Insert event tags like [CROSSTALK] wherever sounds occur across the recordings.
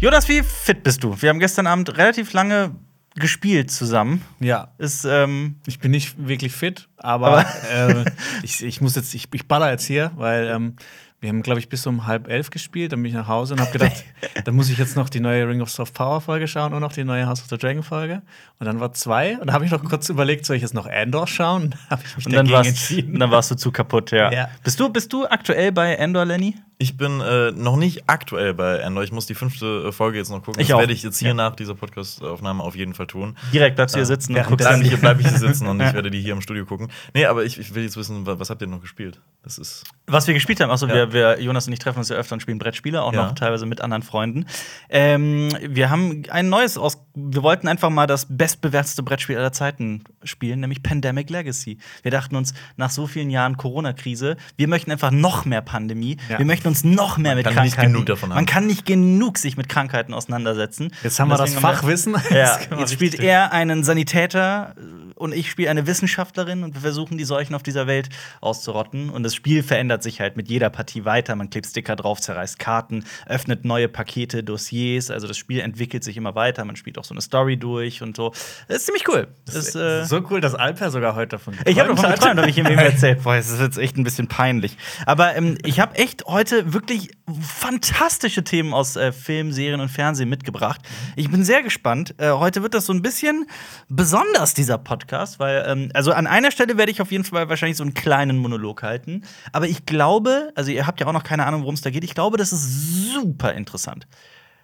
Jonas, wie fit bist du? Wir haben gestern Abend relativ lange gespielt zusammen. Ja. Ist, ähm, Ich bin nicht wirklich fit, aber, äh, ich, ich muss jetzt, ich, ich baller jetzt hier, weil ähm, wir haben, glaube ich, bis um halb elf gespielt. Dann bin ich nach Hause und habe gedacht, [LAUGHS] dann muss ich jetzt noch die neue Ring of Soft Power Folge schauen und noch die neue House of the Dragon Folge. Und dann war zwei. Und da habe ich noch kurz überlegt, soll ich jetzt noch Andor schauen? [LAUGHS] Und dann mich und dann warst, dann warst du zu kaputt, ja. Ja. Bist, du, bist du aktuell bei Endor, Lenny? Ich bin äh, noch nicht aktuell bei Andor. Ich muss die fünfte äh, Folge jetzt noch gucken. Ich das werde ich jetzt hier Ja. nach dieser Podcast-Aufnahme auf jeden Fall tun. Direkt bleibst du hier sitzen und während guckst dann Bleib ich, bleib ich hier sitzen und [LAUGHS] Ja. ich werde die hier im Studio gucken. Nee, aber ich, ich will jetzt wissen, wa- was habt ihr noch gespielt? Das ist. Was wir gespielt haben, achso, Ja. wir, wir, Jonas und ich treffen uns ja öfter und spielen Brettspiele, auch Ja. noch teilweise mit anderen Freunden. Ähm, wir haben ein neues aus. Wir wollten einfach mal das bestbewertete Brettspiel aller Zeiten spielen, nämlich Pandemic Legacy. Wir dachten uns, nach so vielen Jahren Corona-Krise, wir möchten einfach noch mehr Pandemie. Ja. Wir möchten uns noch mehr mit kann nicht Krankheiten. genug davon Man haben. kann nicht genug sich mit Krankheiten auseinandersetzen. Jetzt haben wir das Fachwissen. Ja, [LAUGHS] Jetzt jetzt spielt er einen Sanitäter äh, und ich spiele eine Wissenschaftlerin und wir versuchen, die Seuchen auf dieser Welt auszurotten. Und das Spiel verändert sich halt mit jeder Partie weiter. Man klebt Sticker drauf, zerreißt Karten, öffnet neue Pakete, Dossiers. Also das Spiel entwickelt sich immer weiter. Man spielt auch so eine Story durch und so. Das ist ziemlich cool. Das ist, äh, so cool, dass Alper sogar heute davon ich habe davon geträumt, habe ich ihm eben erzählt. Boah, das ist jetzt echt ein bisschen peinlich. Aber ähm, ich habe echt heute wirklich fantastische Themen aus äh, Film, Serien und Fernsehen mitgebracht. Ich bin sehr gespannt. Äh, heute wird das so ein bisschen besonders, dieser Podcast, weil, ähm, also an einer Stelle werde ich auf jeden Fall wahrscheinlich so einen kleinen Monolog halten. Aber ich glaube, also ihr habt ja auch noch keine Ahnung, worum es da geht. Ich glaube, das ist super interessant.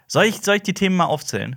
Soll ich, soll ich die Themen mal aufzählen?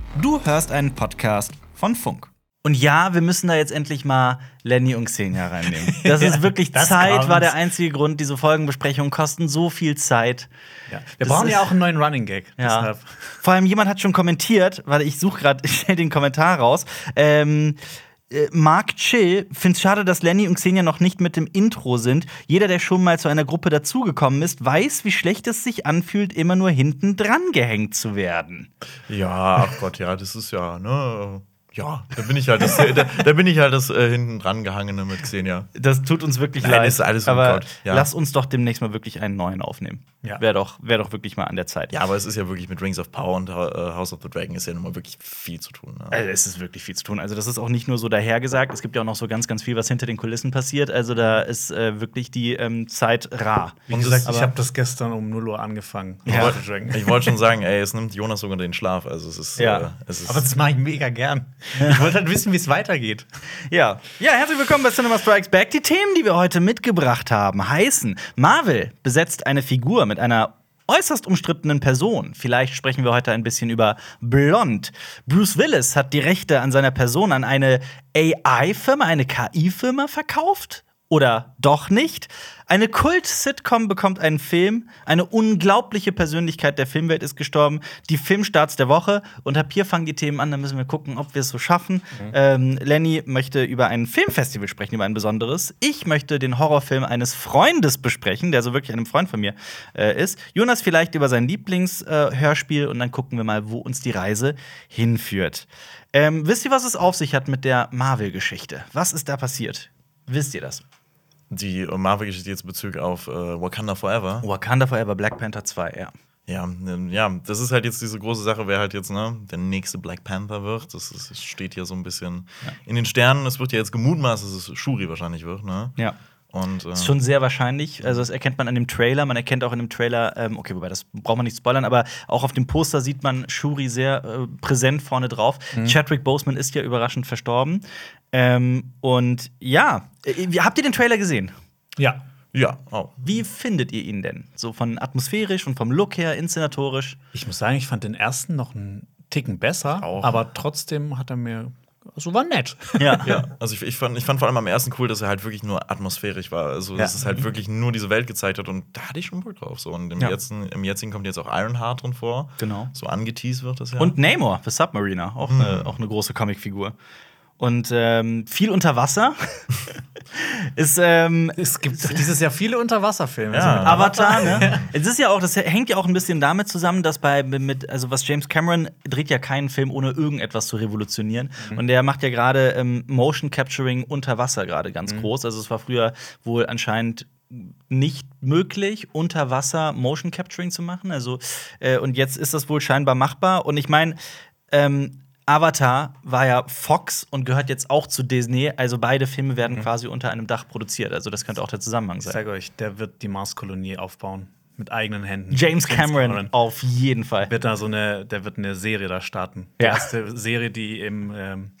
du hörst einen Podcast von Funk. Und ja, wir müssen da jetzt endlich mal Lenny und Xenia reinnehmen. Das ist [LAUGHS] wirklich das Zeit, war der einzige Grund. Diese Folgenbesprechungen kosten so viel Zeit. Ja. Wir Das brauchen ja auch einen neuen Running Gag. Ja. Vor allem jemand hat schon kommentiert, weil ich suche gerade [LAUGHS] schnell den Kommentar raus. Ähm, äh, Mark Chill findet es schade, dass Lenny und Xenia noch nicht mit dem Intro sind. Jeder, der schon mal zu einer Gruppe dazugekommen ist, weiß, wie schlecht es sich anfühlt, immer nur hinten dran gehängt zu werden. Ja, ach Gott, ja, das ist ja, ne? Ja, da bin ich halt das, da, da bin ich halt das äh, hinten dran gehangene mit Xenia. Das tut uns wirklich Nein, leid. ist alles aber Gott, ja. lass uns doch demnächst mal wirklich einen neuen aufnehmen. Ja. Wäre doch, wär doch wirklich mal an der Zeit. Ja, aber es ist ja wirklich mit Rings of Power und äh, House of the Dragon ist ja nun mal wirklich viel zu tun. Ne? Also es ist wirklich viel zu tun. Also das ist auch nicht nur so dahergesagt. Es gibt ja auch noch so ganz, ganz viel, was hinter den Kulissen passiert. Also da ist äh, wirklich die ähm, Zeit rar. Wie Und gesagt, ich habe das gestern um 0 Uhr angefangen. Ja. Ich wollte schon sagen, ey, es nimmt Jonas sogar den Schlaf. Also es ist, Ja. äh, es ist Aber das mache ich mega gern. [LAUGHS] Ich wollte halt wissen, wie es weitergeht. Ja. Ja, herzlich willkommen bei Cinema Strikes Back. Die Themen, die wir heute mitgebracht haben, heißen: Marvel besetzt eine Figur mit einer äußerst umstrittenen Person. Vielleicht sprechen wir heute ein bisschen über Blond. Bruce Willis hat die Rechte an seiner Person an eine AI-Firma, eine KI-Firma verkauft. Oder doch nicht? Eine Kult-Sitcom bekommt einen Film. Eine unglaubliche Persönlichkeit der Filmwelt ist gestorben. Die Filmstarts der Woche. Und ab hier fangen die Themen an. Da müssen wir gucken, ob wir es so schaffen. Ähm, Lenny möchte über ein Filmfestival sprechen, über ein besonderes. Ich möchte den Horrorfilm eines Freundes besprechen, der so wirklich einem Freund von mir äh, ist. Jonas vielleicht über sein Lieblingshörspiel. Äh, und dann gucken wir mal, wo uns die Reise hinführt. Ähm, wisst ihr, was es auf sich hat mit der Marvel-Geschichte? Was ist da passiert? Wisst ihr das? Die Marvel-Geschichte jetzt in Bezug auf äh, Wakanda Forever. Wakanda Forever, Black Panther 2, ja. Ja, ähm, ja, das ist halt jetzt diese große Sache, wer halt jetzt ne, der nächste Black Panther wird. Das, ist, das steht hier so ein bisschen in den Sternen. Es wird ja jetzt gemutmaßt, dass es Shuri wahrscheinlich wird. Ne? Ja. Und, äh, Ist schon sehr wahrscheinlich. Also, das erkennt man an dem Trailer. Man erkennt auch in dem Trailer, ähm, okay, wobei das braucht man nicht spoilern, aber auch auf dem Poster sieht man Shuri sehr äh, präsent vorne drauf. Chadwick Boseman ist ja überraschend verstorben. Ähm, und ja, äh, habt ihr den Trailer gesehen? Ja. ja, oh. Wie findet ihr ihn denn? So von atmosphärisch und vom Look her, inszenatorisch? Ich muss sagen, ich fand den ersten noch einen Ticken besser, Auch. aber trotzdem hat er mir so war nett. Ja. [LAUGHS] Ja, also ich, ich, fand, ich fand vor allem am ersten cool, dass er halt wirklich nur atmosphärisch war. Also, dass Ja. es halt wirklich nur diese Welt gezeigt hat und da hatte ich schon Bock drauf. So. Und im, Ja. jetzigen, im jetzigen kommt jetzt auch Ironheart drin vor. Genau. So angeteased wird das ja. Und Namor, The Submariner, auch, Mhm. eine, auch eine große Comicfigur. Und ähm, viel unter Wasser [LAUGHS] ist ähm, Es gibt dieses Jahr viele Unterwasserfilme. Ja. Also, Avatar, ne? [LAUGHS] Es ist ja auch, das hängt ja auch ein bisschen damit zusammen, dass bei mit, also was James Cameron dreht ja keinen Film, ohne irgendetwas zu revolutionieren. Und der macht ja gerade ähm, Motion Capturing unter Wasser gerade ganz groß. Also es war früher wohl anscheinend nicht möglich, unter Wasser Motion Capturing zu machen. Also, äh, und jetzt ist das wohl scheinbar machbar. Und ich meine, ähm, Avatar war ja Fox und gehört jetzt auch zu Disney. Also beide Filme werden quasi unter einem Dach produziert. Also das könnte auch der Zusammenhang ich sein. sage euch, der wird die Marskolonie aufbauen. Mit eigenen Händen. James Cameron, auf jeden Fall. Wird da so eine, der wird eine Serie da starten. Ja. Die erste Serie, die im, ähm,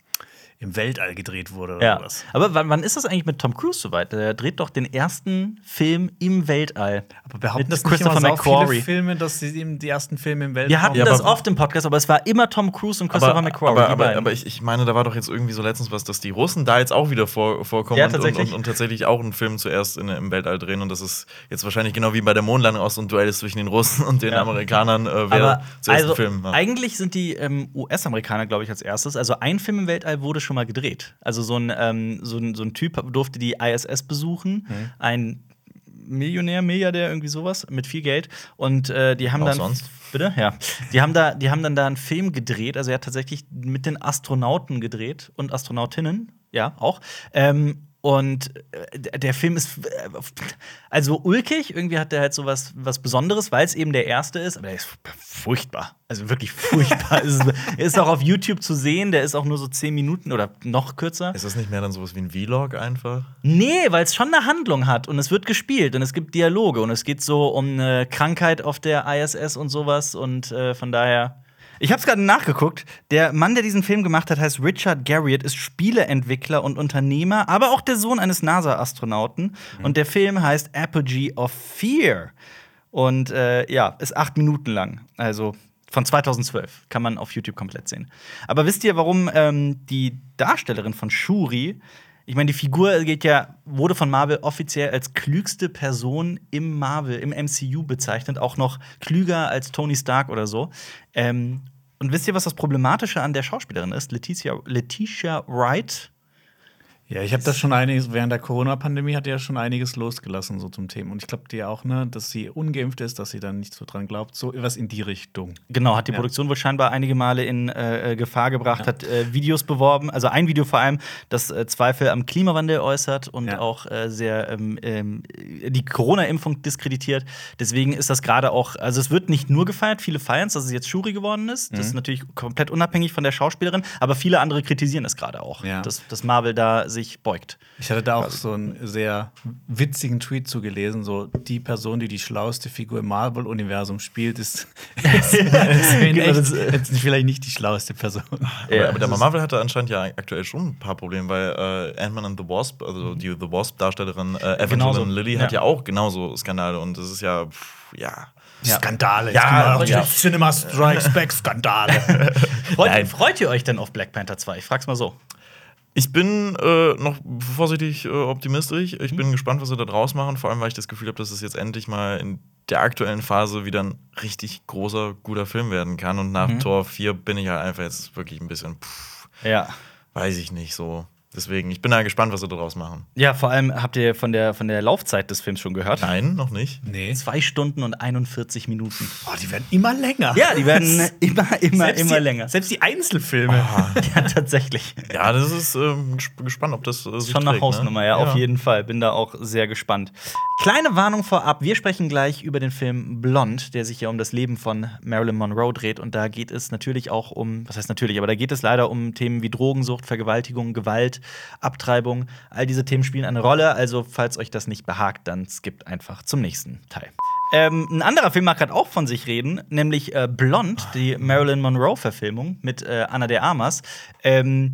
im Weltall gedreht wurde oder Ja. was. Aber wann, wann ist das eigentlich mit Tom Cruise soweit? Der dreht doch den ersten Film im Weltall. Aber behaupten Mit das nicht Christopher immer sau McQuarrie. viele Filme, dass sie eben die ersten Filme im Weltall Wir hatten Ja, das oft im Podcast, aber es war immer Tom Cruise und Christopher aber, McQuarrie. aber, aber, aber ich, ich meine, da war doch jetzt irgendwie so letztens was, dass die Russen da jetzt auch wieder vor, vorkommen Ja, und, und, tatsächlich. und, und tatsächlich auch einen Film zuerst in, im Weltall drehen. Und das ist jetzt wahrscheinlich genau wie bei der Mondlandung auch so ein Duell ist zwischen den Russen und den Ja. Amerikanern, äh, wer aber zuerst also, den Film macht. eigentlich sind die ähm, US-Amerikaner, glaube ich, als erstes. Also ein Film im Weltall wurde schon mal gedreht. Also so ein, ähm, so ein, so ein Typ durfte die ISS besuchen. Mhm. Ein Millionär, Milliardär, irgendwie sowas, mit viel Geld. Und äh, die haben Auch dann. sonst. Bitte? Ja. Die haben, da, die haben dann da einen Film gedreht. Also er hat tatsächlich mit den Astronauten gedreht und Astronautinnen, ja, auch. Ähm, und äh, der Film ist äh, also ulkig, irgendwie hat der halt so was, was Besonderes, weil es eben der erste ist, aber der ist furchtbar. Also wirklich furchtbar. ist, [LAUGHS] ist auch auf YouTube zu sehen, der ist auch nur so zehn Minuten oder noch kürzer. ist das nicht mehr dann sowas wie ein Vlog einfach? Nee, weil es schon eine Handlung hat und es wird gespielt und es gibt Dialoge und es geht so um eine Krankheit auf der ISS und sowas und äh, von daher. Ich habe es gerade nachgeguckt. Der Mann, der diesen Film gemacht hat, heißt Richard Garriott, ist Spieleentwickler und Unternehmer, aber auch der Sohn eines NASA-Astronauten. Und der Film heißt Apogee of Fear. Und äh, ja, ist acht Minuten lang. Also von 2012. Kann man auf YouTube komplett sehen. Aber wisst ihr, warum ähm, die Darstellerin von Shuri, ich meine, die Figur geht ja, wurde von Marvel offiziell als klügste Person im Marvel, im MCU bezeichnet, auch noch klüger als Tony Stark oder so. Ähm, und wisst ihr, was das Problematische an der Schauspielerin ist? Leticia, Letitia Wright. Ja, ich habe da schon einiges, während der Corona-Pandemie hat die ja schon einiges losgelassen, so zum Thema. Und ich glaube dir auch, ne, dass sie ungeimpft ist, dass sie dann nicht so dran glaubt. So was in die Richtung. Genau, hat die Ja. Produktion wohl scheinbar einige Male in äh, Gefahr gebracht, hat äh, Videos beworben, also ein Video vor allem, das äh, Zweifel am Klimawandel äußert und Ja. auch äh, sehr ähm, ähm, die Corona-Impfung diskreditiert. Deswegen ist das gerade auch, also es wird nicht nur gefeiert, viele feiern es, dass es jetzt Shuri geworden ist. Mhm. Das ist natürlich komplett unabhängig von der Schauspielerin, aber viele andere kritisieren es gerade auch, Ja. dass, dass Marvel da sich beugt. Ich hatte da auch so einen sehr witzigen Tweet zugelesen, so die Person, die die schlauste Figur im Marvel-Universum spielt, ist, [LAUGHS] ist, in Genau, echt, das- jetzt vielleicht nicht die schlauste Person. Aber, aber der Marvel hatte anscheinend ja aktuell schon ein paar Probleme, weil äh, Ant-Man and the Wasp, also die The Wasp-Darstellerin äh, Evangeline. Lilly, Ja. hat ja auch genauso Skandale und das ist ja, pff, ja. Ja. Skandale. Ja, Jetzt ja. Cinema Strikes Back Skandale. [LAUGHS] Freut, Nein. freut ihr euch denn auf Black Panther 2? Ich frag's mal so. Ich bin äh, noch vorsichtig äh, optimistisch. Ich Mhm. bin gespannt, was sie da draus machen. Vor allem, weil ich das Gefühl habe, dass es jetzt endlich mal in der aktuellen Phase wieder ein richtig großer, guter Film werden kann. Und nach Mhm. Tor 4 bin ich halt einfach jetzt wirklich ein bisschen, pff, Ja. weiß ich nicht so. Deswegen, ich bin da gespannt, was sie da draus machen. Ja, vor allem habt ihr von der, von der Laufzeit des Films schon gehört? Nein, noch nicht. nee. Zwei Stunden und 41 41 Oh, die werden immer länger. Ja, die werden [LAUGHS] immer, immer, Selbst immer die, länger. Selbst die Einzelfilme. [LAUGHS] Ja, tatsächlich. Ja, das ist ähm, gesp- gespannt, ob das äh, sich Schon eine trägt, Hausnummer, ne? ja, auf jeden Fall. Bin da auch sehr gespannt. Kleine Warnung vorab: Wir sprechen gleich über den Film Blond, der sich ja um das Leben von Marilyn Monroe dreht. Und da geht es natürlich auch um, was heißt natürlich, aber da geht es leider um Themen wie Drogensucht, Vergewaltigung, Gewalt, Abtreibung. All diese Themen spielen eine Rolle. Also, falls euch das nicht behagt, dann skippt einfach zum nächsten Teil. Ähm, ein anderer Film mag gerade auch von sich reden, nämlich äh, Blond, die Marilyn Monroe-Verfilmung mit äh, Anna de Armas. Ähm,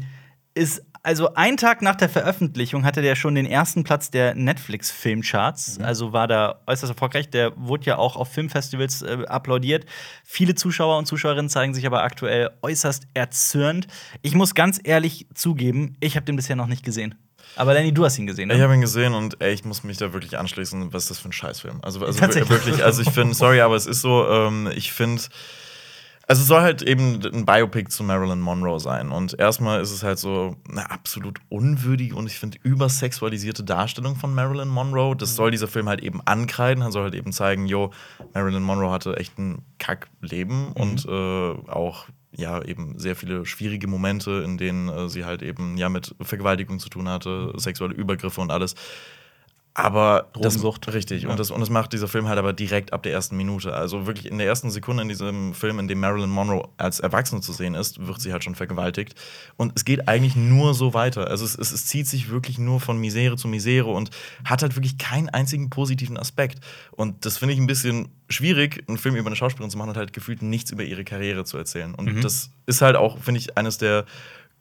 ist also einen Tag nach der Veröffentlichung hatte der schon den ersten Platz der Netflix-Filmcharts. Mhm. Also war da äußerst erfolgreich. Der wurde ja auch auf Filmfestivals äh, applaudiert. Viele Zuschauer und Zuschauerinnen zeigen sich aber aktuell äußerst erzürnt. Ich muss ganz ehrlich zugeben, ich habe den bisher noch nicht gesehen. Aber Lenny, du hast ihn gesehen, Ich ne? habe ihn gesehen und ey, ich muss mich da wirklich anschließen. Was ist das für ein Scheißfilm? Also, also [LAUGHS] wirklich, also ich finde, sorry, aber es ist so, ähm, ich finde. Also es soll halt eben ein Biopic zu Marilyn Monroe sein. Und erstmal ist es halt so eine absolut unwürdige und ich finde übersexualisierte Darstellung von Marilyn Monroe. Das soll dieser Film halt eben ankreiden. Er soll halt eben zeigen, yo, Marilyn Monroe hatte echt ein Kackleben und äh, auch ja eben sehr viele schwierige Momente, in denen äh, sie halt eben ja mit Vergewaltigung zu tun hatte, sexuelle Übergriffe und alles. Aber Drogensucht. Das, richtig. Ja. Und, das, und das macht dieser Film halt aber direkt ab der ersten Minute. Also wirklich in der ersten Sekunde in diesem Film, in dem Marilyn Monroe als Erwachsene zu sehen ist, wird sie halt schon vergewaltigt. Und es geht eigentlich nur so weiter. Also es, es, es zieht sich wirklich nur von Misere zu Misere und hat halt wirklich keinen einzigen positiven Aspekt. Und das finde ich ein bisschen schwierig, einen Film über eine Schauspielerin zu machen und halt gefühlt nichts über ihre Karriere zu erzählen. Und Mhm. das ist halt auch, finde ich, eines der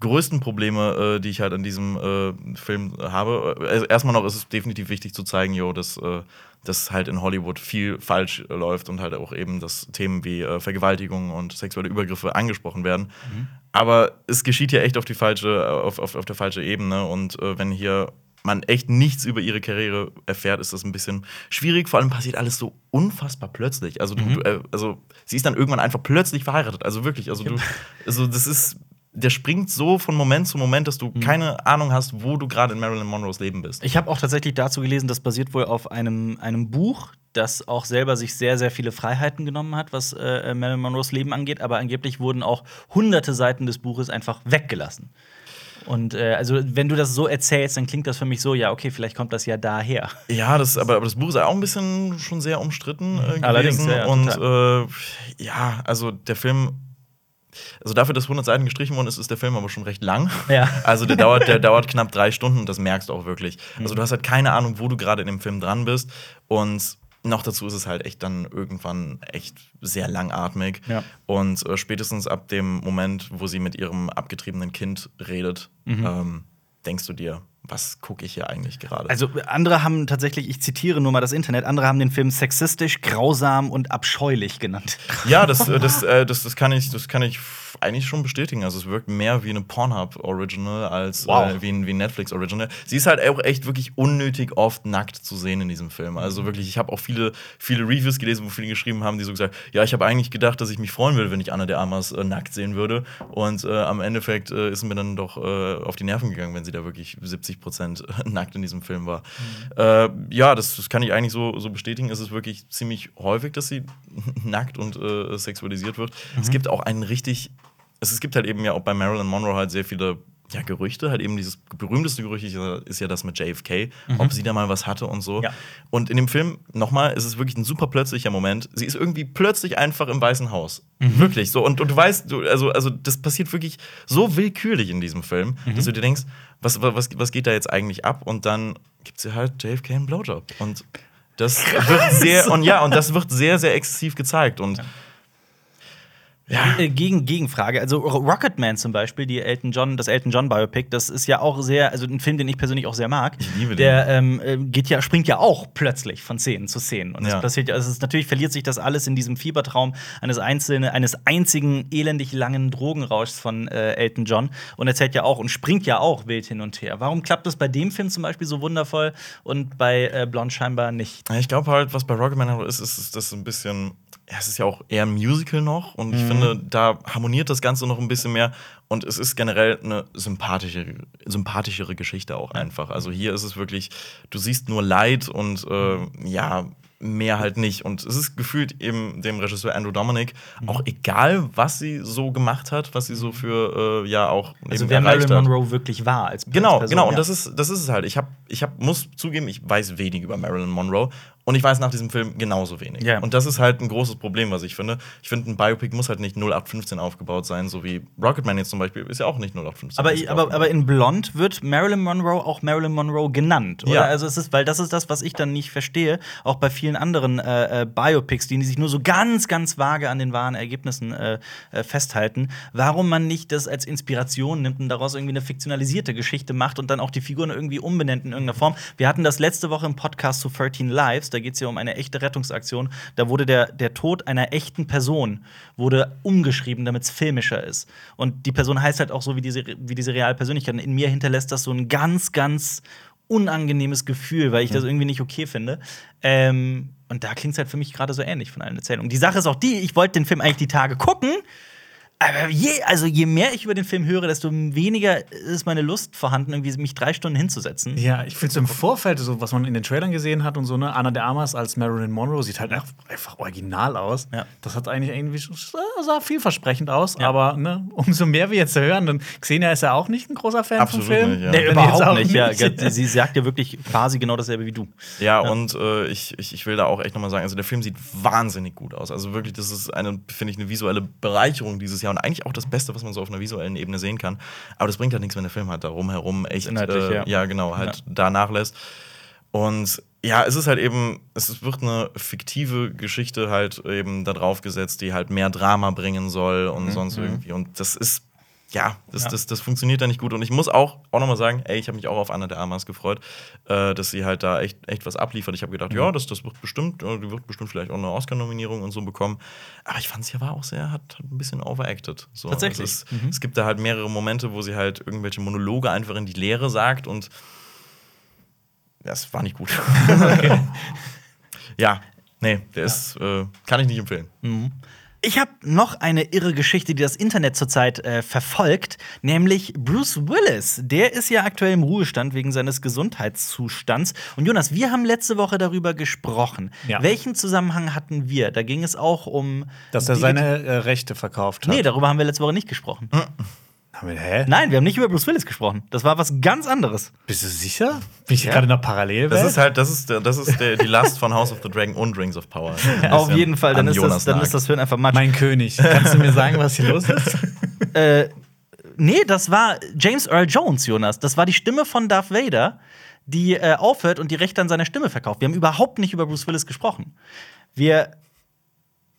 größten Probleme, äh, die ich halt an diesem äh, Film habe. Also erstmal noch ist es definitiv wichtig zu zeigen, jo, dass, äh, dass halt in Hollywood viel falsch äh, läuft und halt auch eben, dass Themen wie äh, Vergewaltigung und sexuelle Übergriffe angesprochen werden. Aber es geschieht ja echt auf die falsche, auf, auf, auf der falsche Ebene. Und äh, wenn hier man echt nichts über ihre Karriere erfährt, ist das ein bisschen schwierig. Vor allem passiert alles so unfassbar plötzlich. Also, du, du, äh, also sie ist dann irgendwann einfach plötzlich verheiratet. Also wirklich, also du, also das ist, der springt so von Moment zu Moment, dass du keine Ahnung hast, wo du gerade in Marilyn Monroes Leben bist. Ich habe auch tatsächlich dazu gelesen, das basiert wohl auf einem, einem Buch, das auch selber sich sehr, sehr viele Freiheiten genommen hat, was äh, Marilyn Monroes Leben angeht. Aber angeblich wurden auch hunderte Seiten des Buches einfach weggelassen. Und äh, also, wenn du das so erzählst, dann klingt das für mich so, ja, okay, vielleicht kommt das ja daher. Ja, das, aber, aber das Buch ist auch ein bisschen schon sehr umstritten äh, gewesen. Allerdings, ja, ja, und äh, ja, also der Film. Also dafür, dass 100 Seiten gestrichen worden ist, ist der Film aber schon recht lang. Ja. [LAUGHS] Also der dauert, der [LAUGHS] dauert knapp drei Stunden und das merkst du auch wirklich. Also Mhm. du hast halt keine Ahnung, wo du gerade in dem Film dran bist. Und noch dazu ist es halt echt dann irgendwann echt sehr langatmig. Ja. Und äh, spätestens ab dem Moment, wo sie mit ihrem abgetriebenen Kind redet, Mhm. ähm, denkst du dir, was gucke ich hier eigentlich gerade? Also, andere haben tatsächlich, ich zitiere nur mal das Internet, andere haben den Film sexistisch, grausam und abscheulich genannt. [LAUGHS] Ja, das, äh, das, äh, das, das, kann ich, das kann ich eigentlich schon bestätigen. Also es wirkt mehr wie eine Pornhub-Original als Wow. äh, wie ein, wie ein Netflix-Original. Sie ist halt auch echt wirklich unnötig oft nackt zu sehen in diesem Film. Also wirklich, ich habe auch viele, viele Reviews gelesen, wo viele geschrieben haben, die so gesagt ja, ich habe eigentlich gedacht, dass ich mich freuen würde, wenn ich Anna de Armas äh, nackt sehen würde. Und äh, am Endeffekt äh, ist mir dann doch äh, auf die Nerven gegangen, wenn sie da wirklich 70 Prozent [LAUGHS] nackt in diesem Film war. Äh, ja, das, das kann ich eigentlich so, so bestätigen. Es ist wirklich ziemlich häufig, dass sie [LAUGHS] nackt und äh, sexualisiert wird. Es gibt auch einen richtig. Es, es gibt halt eben ja auch bei Marilyn Monroe halt sehr viele ja, Gerüchte. Halt eben dieses berühmteste Gerücht ist ja, ja das mit JFK, ob sie da mal was hatte und so. Ja. Und in dem Film, nochmal, ist es wirklich ein super plötzlicher Moment. Sie ist irgendwie plötzlich einfach im Weißen Haus. Wirklich so. Und, und du weißt, du, also, also das passiert wirklich so willkürlich in diesem Film, dass du dir denkst, was, was, was geht da jetzt eigentlich ab? Und dann gibt sie halt JFK einen Blowjob. Und das [LAUGHS] wird sehr, und ja, und das wird sehr, sehr exzessiv gezeigt. Und Äh, Gegen, Gegenfrage. Also Rocketman zum Beispiel, die Elton John, das Elton John Biopic, das ist ja auch sehr, also ein Film, den ich persönlich auch sehr mag. Ich liebe den. Der ähm, äh, geht ja, springt ja auch plötzlich von Szenen zu Szenen. Und Ja. passiert ja, also es ist, natürlich verliert sich das alles in diesem Fiebertraum eines einzelnen, eines einzigen elendig langen Drogenrauschs von äh, Elton John und erzählt ja auch und springt ja auch wild hin und her. Warum klappt das bei dem Film zum Beispiel so wundervoll und bei äh, Blond scheinbar nicht? Ja, Ich glaube halt, was bei Rocketman ist, ist, ist das ein bisschen. Es ist ja auch eher ein Musical noch und Mhm. ich finde, da harmoniert das Ganze noch ein bisschen mehr und es ist generell eine sympathischere, sympathischere Geschichte auch einfach. Also hier ist es wirklich, du siehst nur Leid und äh, ja, mehr halt nicht. Und es ist gefühlt eben dem Regisseur Andrew Dominic Mhm. auch egal, was sie so gemacht hat, was sie so für äh, ja auch Also eben wer Marilyn. Monroe wirklich war als Genau, Person, genau. Und ja. das ist, das ist es halt. Ich hab, ich hab, muss zugeben, ich weiß wenig über Marilyn Monroe. Und ich weiß nach diesem Film genauso wenig. Ja. Und das ist halt ein großes Problem, was ich finde. Ich finde, ein Biopic muss halt nicht 0815 aufgebaut sein, so wie Rocketman jetzt zum Beispiel ist ja auch nicht 0815. Aber, aber, aber in Blond wird Marilyn Monroe auch Marilyn Monroe genannt, oder? Ja. Also es ist, weil das ist das, was ich dann nicht verstehe, auch bei vielen vielen anderen äh, äh, Biopics, die sich nur so ganz, ganz vage an den wahren Ergebnissen äh, äh, festhalten, warum man nicht das als Inspiration nimmt und daraus irgendwie eine fiktionalisierte Geschichte macht und dann auch die Figuren irgendwie umbenennt in irgendeiner Form. Wir hatten das letzte Woche im Podcast zu 13 Lives, da geht es ja um eine echte Rettungsaktion. Da wurde der, der Tod einer echten Person wurde umgeschrieben, damit es filmischer ist. Und die Person heißt halt auch so wie diese, wie diese reale Persönlichkeit. Und in mir hinterlässt das so ein ganz, ganz unangenehmes Gefühl, weil ich das irgendwie nicht okay finde. Ähm, und da klingt es halt für mich gerade so ähnlich von allen Erzählungen. Die Sache ist auch die, ich wollte den Film eigentlich die Tage gucken. Aber je, also je mehr ich über den Film höre, desto weniger ist meine Lust vorhanden, irgendwie mich drei Stunden hinzusetzen. Ja, ich finde es im Vorfeld, so was man in den Trailern gesehen hat und so, ne, Anna de Armas als Marilyn Monroe sieht halt einfach, einfach original aus. Ja. Das hat eigentlich irgendwie sah vielversprechend aus, Ja. aber ne, umso mehr wir jetzt hören, dann Xenia ist ja auch nicht ein großer Fan Absolut vom Film. nicht, ja. Nee, überhaupt jetzt auch nicht. Ja, sie sagt ja wirklich quasi genau dasselbe wie du. Ja, und äh, ich, ich, ich will da auch echt nochmal sagen, also der Film sieht wahnsinnig gut aus. Also wirklich, das ist eine, finde ich, eine visuelle Bereicherung dieses Jahr und eigentlich auch das Beste, was man so auf einer visuellen Ebene sehen kann. Aber das bringt halt nichts, wenn der Film halt darum herum echt, äh, ja. ja. genau, halt da nachlässt. Und ja, es ist halt eben, es wird eine fiktive Geschichte halt eben da drauf gesetzt, die halt mehr Drama bringen soll und sonst irgendwie. Und das ist, ja, das, Ja. Das, das funktioniert da nicht gut. Und ich muss auch, auch nochmal sagen, ey, ich habe mich auch auf Anna de Armas gefreut, äh, dass sie halt da echt, echt was abliefert. Ich habe gedacht, ja, das, das wird bestimmt, äh, die wird bestimmt vielleicht auch eine Oscar-Nominierung und so bekommen. Aber ich fand, sie war auch sehr, hat, hat ein bisschen overacted. So, Tatsächlich. Es, ist, es gibt da halt mehrere Momente, wo sie halt irgendwelche Monologe einfach in die Leere sagt und das war nicht gut. [LAUGHS] [LAUGHS] ja, nee, der ist, äh, kann ich nicht empfehlen. Ich habe noch eine irre Geschichte, die das Internet zurzeit äh, verfolgt, nämlich Bruce Willis. Der ist ja aktuell im Ruhestand wegen seines Gesundheitszustands. Und Jonas, wir haben letzte Woche darüber gesprochen. Ja. Welchen Zusammenhang hatten wir? Da ging es auch um. Dass er seine äh, Rechte verkauft hat. Nee, darüber haben wir letzte Woche nicht gesprochen. Haben wir- Hä? Nein, wir haben nicht über Bruce Willis gesprochen. Das war was ganz anderes. Bist du sicher? Bin ich Ja. gerade in einer Parallelwelt? Das ist halt, das ist, das ist der, die Last von House of the Dragon und Rings of Power. Auf jeden Fall, dann An ist, das, dann ist das Hirn einfach matsch. mein König. Kannst du mir sagen, was hier los ist? [LAUGHS] Äh, nee, das war James Earl Jones, Jonas. Das war die Stimme von Darth Vader, die äh, aufhört und die Rechte an seiner Stimme verkauft. Wir haben überhaupt nicht über Bruce Willis gesprochen. Wir.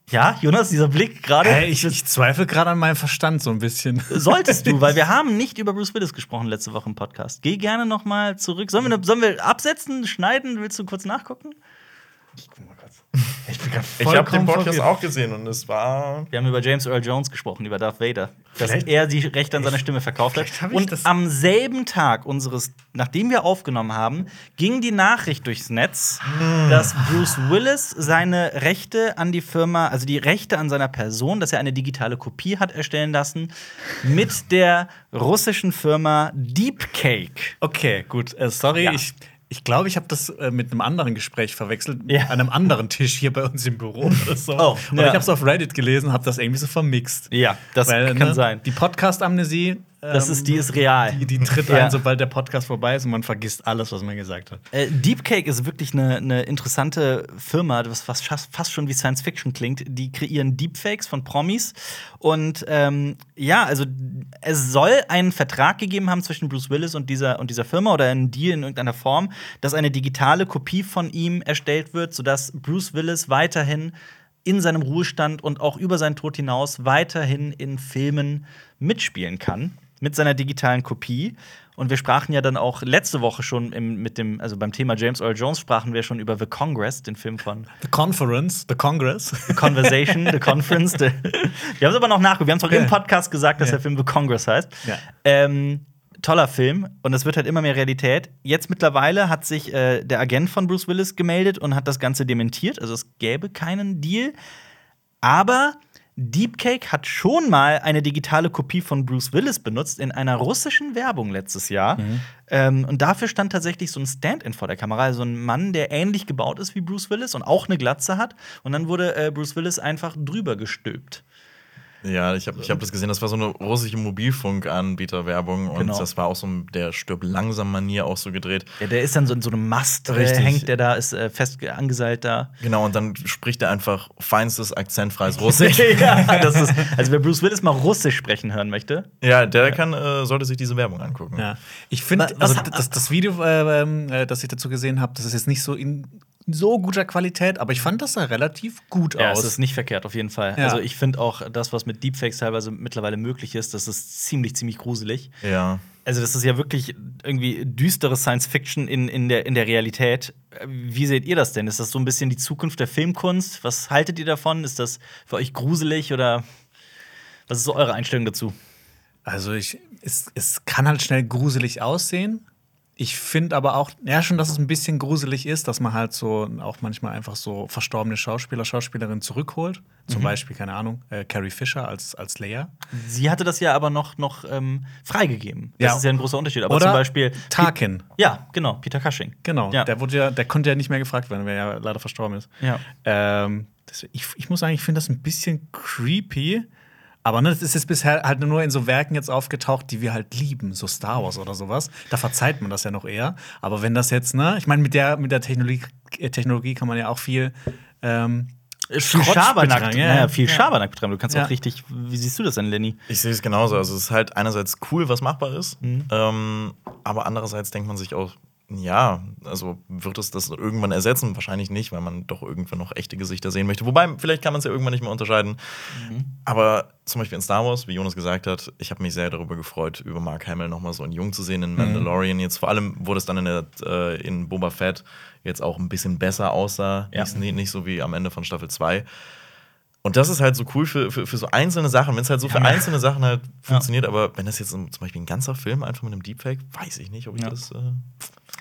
Ja, Jonas, dieser Blick gerade. Hä, ich, ich zweifle gerade an meinem Verstand so ein bisschen. [LAUGHS] Solltest du, weil wir [LAUGHS] haben nicht über Bruce Willis gesprochen letzte Woche im Podcast. Geh gerne noch mal zurück. Sollen wir, sollen wir absetzen, schneiden? Willst du kurz nachgucken? Ich bin gerade [LAUGHS] Ich habe den Podcast auch gesehen und es war. Wir haben über James Earl Jones gesprochen, über Darth Vader. Dass Vielleicht- er die Rechte an seiner Stimme verkauft hat. ich Und am selben Tag unseres, nachdem wir aufgenommen haben, ging die Nachricht durchs Netz, dass Bruce Willis seine Rechte an die Firma, also die Rechte an seiner Person, dass er eine digitale Kopie hat erstellen lassen, mit der russischen Firma Deepcake. Okay, gut. Äh, sorry, Ja. ich. Ich glaube, ich habe das äh, mit einem anderen Gespräch verwechselt, Ja. an einem anderen Tisch hier bei uns im Büro [LAUGHS] oder so. Oh, Oder ja. ich habe es auf Reddit gelesen, habe das irgendwie so vermixt. Ja, das Weil, kann ne, sein. Die Podcast-Amnesie, Das ähm, ist, die ist real. die, die tritt Ja. ein, sobald der Podcast vorbei ist und man vergisst alles, was man gesagt hat. Äh, Deepcake ist wirklich eine, eine interessante Firma, was fast, fast schon wie Science Fiction klingt. Die kreieren Deepfakes von Promis. Und ähm, ja, also es soll einen Vertrag gegeben haben zwischen Bruce Willis und dieser, und dieser Firma oder einen Deal in irgendeiner Form, dass eine digitale Kopie von ihm erstellt wird, sodass Bruce Willis weiterhin in seinem Ruhestand und auch über seinen Tod hinaus weiterhin in Filmen mitspielen kann mit seiner digitalen Kopie. Und wir sprachen ja dann auch letzte Woche schon im, mit dem, also beim Thema James Earl Jones sprachen wir schon über The Congress, den Film von The Conference, The Congress. The Conversation, The Conference. The wir haben es aber noch nachgeguckt. Wir haben es auch im Ja. Podcast gesagt, dass Ja. der Film The Congress heißt. Ja. Ähm, toller Film und es wird halt immer mehr Realität. Jetzt mittlerweile hat sich äh, der Agent von Bruce Willis gemeldet und hat das Ganze dementiert. Also es gäbe keinen Deal. Aber Deepcake hat schon mal eine digitale Kopie von Bruce Willis benutzt in einer russischen Werbung letztes Jahr. Ähm, und dafür stand tatsächlich so ein Stand-in vor der Kamera, also ein Mann, der ähnlich gebaut ist wie Bruce Willis und auch eine Glatze hat. Und dann wurde äh, Bruce Willis einfach drüber gestülpt. Ja, ich habe ich hab das gesehen, das war so eine russische Mobilfunkanbieter-Werbung und Genau. das war auch so der stirb langsam Manier auch so gedreht. Ja, der ist dann so in so einem Mast äh, Richtig. hängt, der da ist äh, fest angeseilt da. Genau, und dann spricht er einfach feinstes, akzentfreies [LAUGHS] Russisch. ja, das ist, also wer Bruce Willis mal Russisch sprechen hören möchte, ja, der kann, äh, sollte sich diese Werbung angucken. Ja. Ich finde, also das, das Video, äh, ähm, äh, das ich dazu gesehen habe, das ist jetzt nicht so in so guter Qualität, aber ich fand das sah relativ gut Ja, aus. es ist nicht verkehrt, auf jeden Fall. Ja. Also ich finde auch das, was mit Deepfakes teilweise mittlerweile möglich ist, das ist ziemlich, ziemlich gruselig. Ja. Also, das ist ja wirklich irgendwie düstere Science Fiction in, in, der, in der Realität. Wie seht ihr das denn? Ist das so ein bisschen die Zukunft der Filmkunst? Was haltet ihr davon? Ist das für euch gruselig oder was ist so eure Einstellung dazu? Also ich, es, es kann halt schnell gruselig aussehen. Ich finde aber auch, ja, schon, dass es ein bisschen gruselig ist, dass man halt so auch manchmal einfach so verstorbene Schauspieler, Schauspielerinnen zurückholt. Mhm. Zum Beispiel, keine Ahnung, äh, Carrie Fisher als, als Leia. Sie hatte das ja aber noch, noch ähm, freigegeben. Das Ja. ist ja ein großer Unterschied. Aber Oder zum Beispiel. Tarkin. Ja, genau, Peter Cushing. Genau, Ja. der, wurde ja, der konnte ja nicht mehr gefragt werden, weil er ja leider verstorben ist. Ja. Ähm, ich, ich muss sagen, ich finde das ein bisschen creepy. Aber ne, das ist jetzt bisher halt nur in so Werken jetzt aufgetaucht, die wir halt lieben, so Star Wars oder sowas. Da verzeiht man das ja noch eher. Aber wenn das jetzt, ne, ich meine, mit der, mit der Technologie, äh, Technologie kann man ja auch viel. Ähm, Viel Schabernack. betreiben, Ja, ja, ja, viel ja. Schabernack betreiben. Du kannst Ja. auch richtig. Wie siehst du das denn, Lenny? Ich sehe es genauso. Also es ist halt einerseits cool, was machbar ist, Mhm. ähm, aber andererseits denkt man sich auch, ja, also wird es das irgendwann ersetzen? Wahrscheinlich nicht, weil man doch irgendwann noch echte Gesichter sehen möchte. Wobei, vielleicht kann man es ja irgendwann nicht mehr unterscheiden. Mhm. Aber zum Beispiel in Star Wars, wie Jonas gesagt hat, ich habe mich sehr darüber gefreut, über Mark Hamill nochmal so in Jung zu sehen in Mhm. Mandalorian. Jetzt vor allem wurde es dann in, der, äh, in Boba Fett jetzt auch ein bisschen besser aussah. Ja. Nicht, nicht so wie am Ende von Staffel 2. Und das ist halt so cool für, für, für so einzelne Sachen, wenn es halt so für einzelne Sachen halt funktioniert, aber wenn das jetzt zum Beispiel ein ganzer Film einfach mit einem Deepfake, weiß ich nicht, ob ich Ja. das. Äh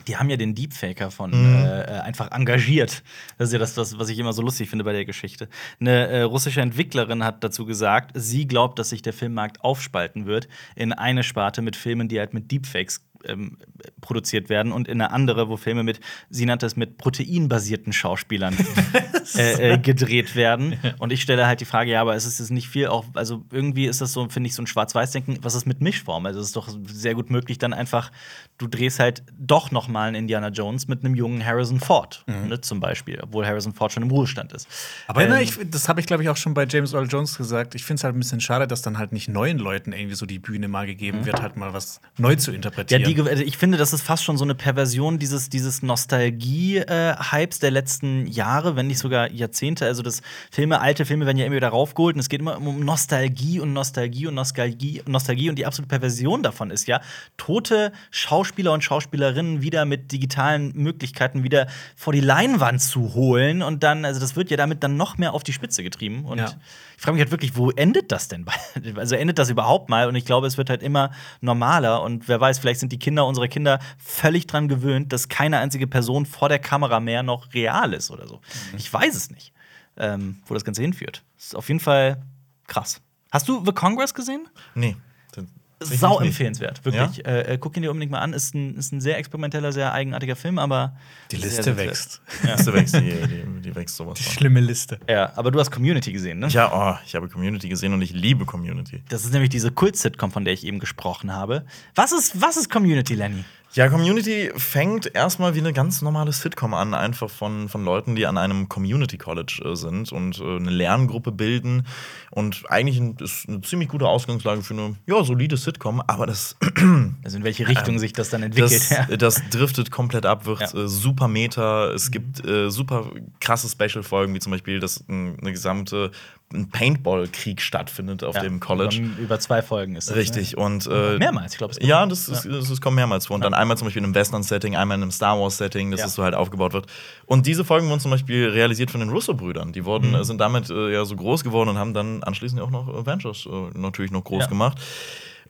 Die haben ja den Deepfaker von Mhm. äh, äh, einfach engagiert. Das ist ja das, was, was ich immer so lustig finde bei der Geschichte. Eine äh, russische Entwicklerin hat dazu gesagt, sie glaubt, dass sich der Filmmarkt aufspalten wird in eine Sparte mit Filmen, die halt mit Deepfakes ähm, produziert werden und in eine andere, wo Filme mit, sie nannte es mit proteinbasierten Schauspielern [LAUGHS] äh, äh, gedreht werden. Und ich stelle halt die Frage, ja, aber es ist es nicht viel auch, also irgendwie ist das so, finde ich, so ein Schwarz-Weiß-Denken, was ist mit Mischform? Also es ist doch sehr gut möglich, dann einfach, du drehst halt doch noch mal einen Indiana Jones mit einem jungen Harrison Ford, ne, zum Beispiel, obwohl Harrison Ford schon im Ruhestand ist. aber Ähm, ne, ich, das habe ich, glaube ich, auch schon bei James Earl Jones gesagt. Ich finde es halt ein bisschen schade, dass dann halt nicht neuen Leuten irgendwie so die Bühne mal gegeben wird, halt mal was neu zu Mhm. Ja, interpretieren. die, ich finde, das ist fast schon so eine Perversion dieses, dieses Nostalgie-Hypes der letzten Jahre, wenn nicht sogar Jahrzehnte. Also, das Filme, alte Filme werden ja immer wieder raufgeholt und es geht immer um Nostalgie und Nostalgie und Nostalgie, Nostalgie und die absolute Perversion davon ist ja, tote Schauspieler und Schauspielerinnen wieder mit digitalen Möglichkeiten wieder vor die Leinwand zu holen und dann, also das wird ja damit dann noch mehr auf die Spitze getrieben. Und Ja. ich frage mich halt wirklich, wo endet das denn? [LAUGHS] Also endet das überhaupt mal? Und ich glaube, es wird halt immer normaler. Und wer weiß, vielleicht sind die Kinder, unsere Kinder, völlig dran gewöhnt, dass keine einzige Person vor der Kamera mehr noch real ist oder so. Ich weiß es nicht, ähm, wo das Ganze hinführt. Das ist auf jeden Fall krass. Hast du The Congress gesehen? nee. Sau empfehlenswert, wirklich. Äh, äh, guck ihn dir unbedingt mal an. Ist ein, ist ein sehr experimenteller, sehr eigenartiger Film, aber. Die sehr Liste sehenswert. wächst. Die Liste wächst, die, die, die wächst sowas von. Schlimme Liste. Ja, aber du hast Community gesehen, ne? Ja, oh, ich habe Community gesehen und ich liebe Community. Das ist nämlich diese Kult-Sitcom, von der ich eben gesprochen habe. Was ist, was ist Community, Lenny? Ja, Community fängt erstmal wie eine ganz normale Sitcom an, einfach von, von Leuten, die an einem Community College äh, sind und äh, eine Lerngruppe bilden. Und eigentlich ein- ist eine ziemlich gute Ausgangslage für eine ja, solide Sitcom, aber das, [CLEARS THROAT] Also in welche Richtung sich das dann entwickelt. das, ja. das driftet komplett ab, wird Ja. Mhm. äh, super Meta. Es gibt äh, super krasse Special-Folgen, wie zum Beispiel, dass ein, eine gesamte ein Paintball-Krieg stattfindet auf Ja, dem College. Über, zwei Folgen ist das. Richtig. Ne? Und äh, Mehrmals, ich glaube es. ja, das, ist, das, das kommt mehrmals vor. Und dann einmal zum Beispiel in einem Western-Setting, einmal in einem Star Wars-Setting, dass Ja. es so halt aufgebaut wird. Und diese Folgen wurden zum Beispiel realisiert von den Russo-Brüdern. Die wurden, Mhm. sind damit äh, ja so groß geworden und haben dann anschließend auch noch Avengers äh, natürlich noch groß Ja. gemacht.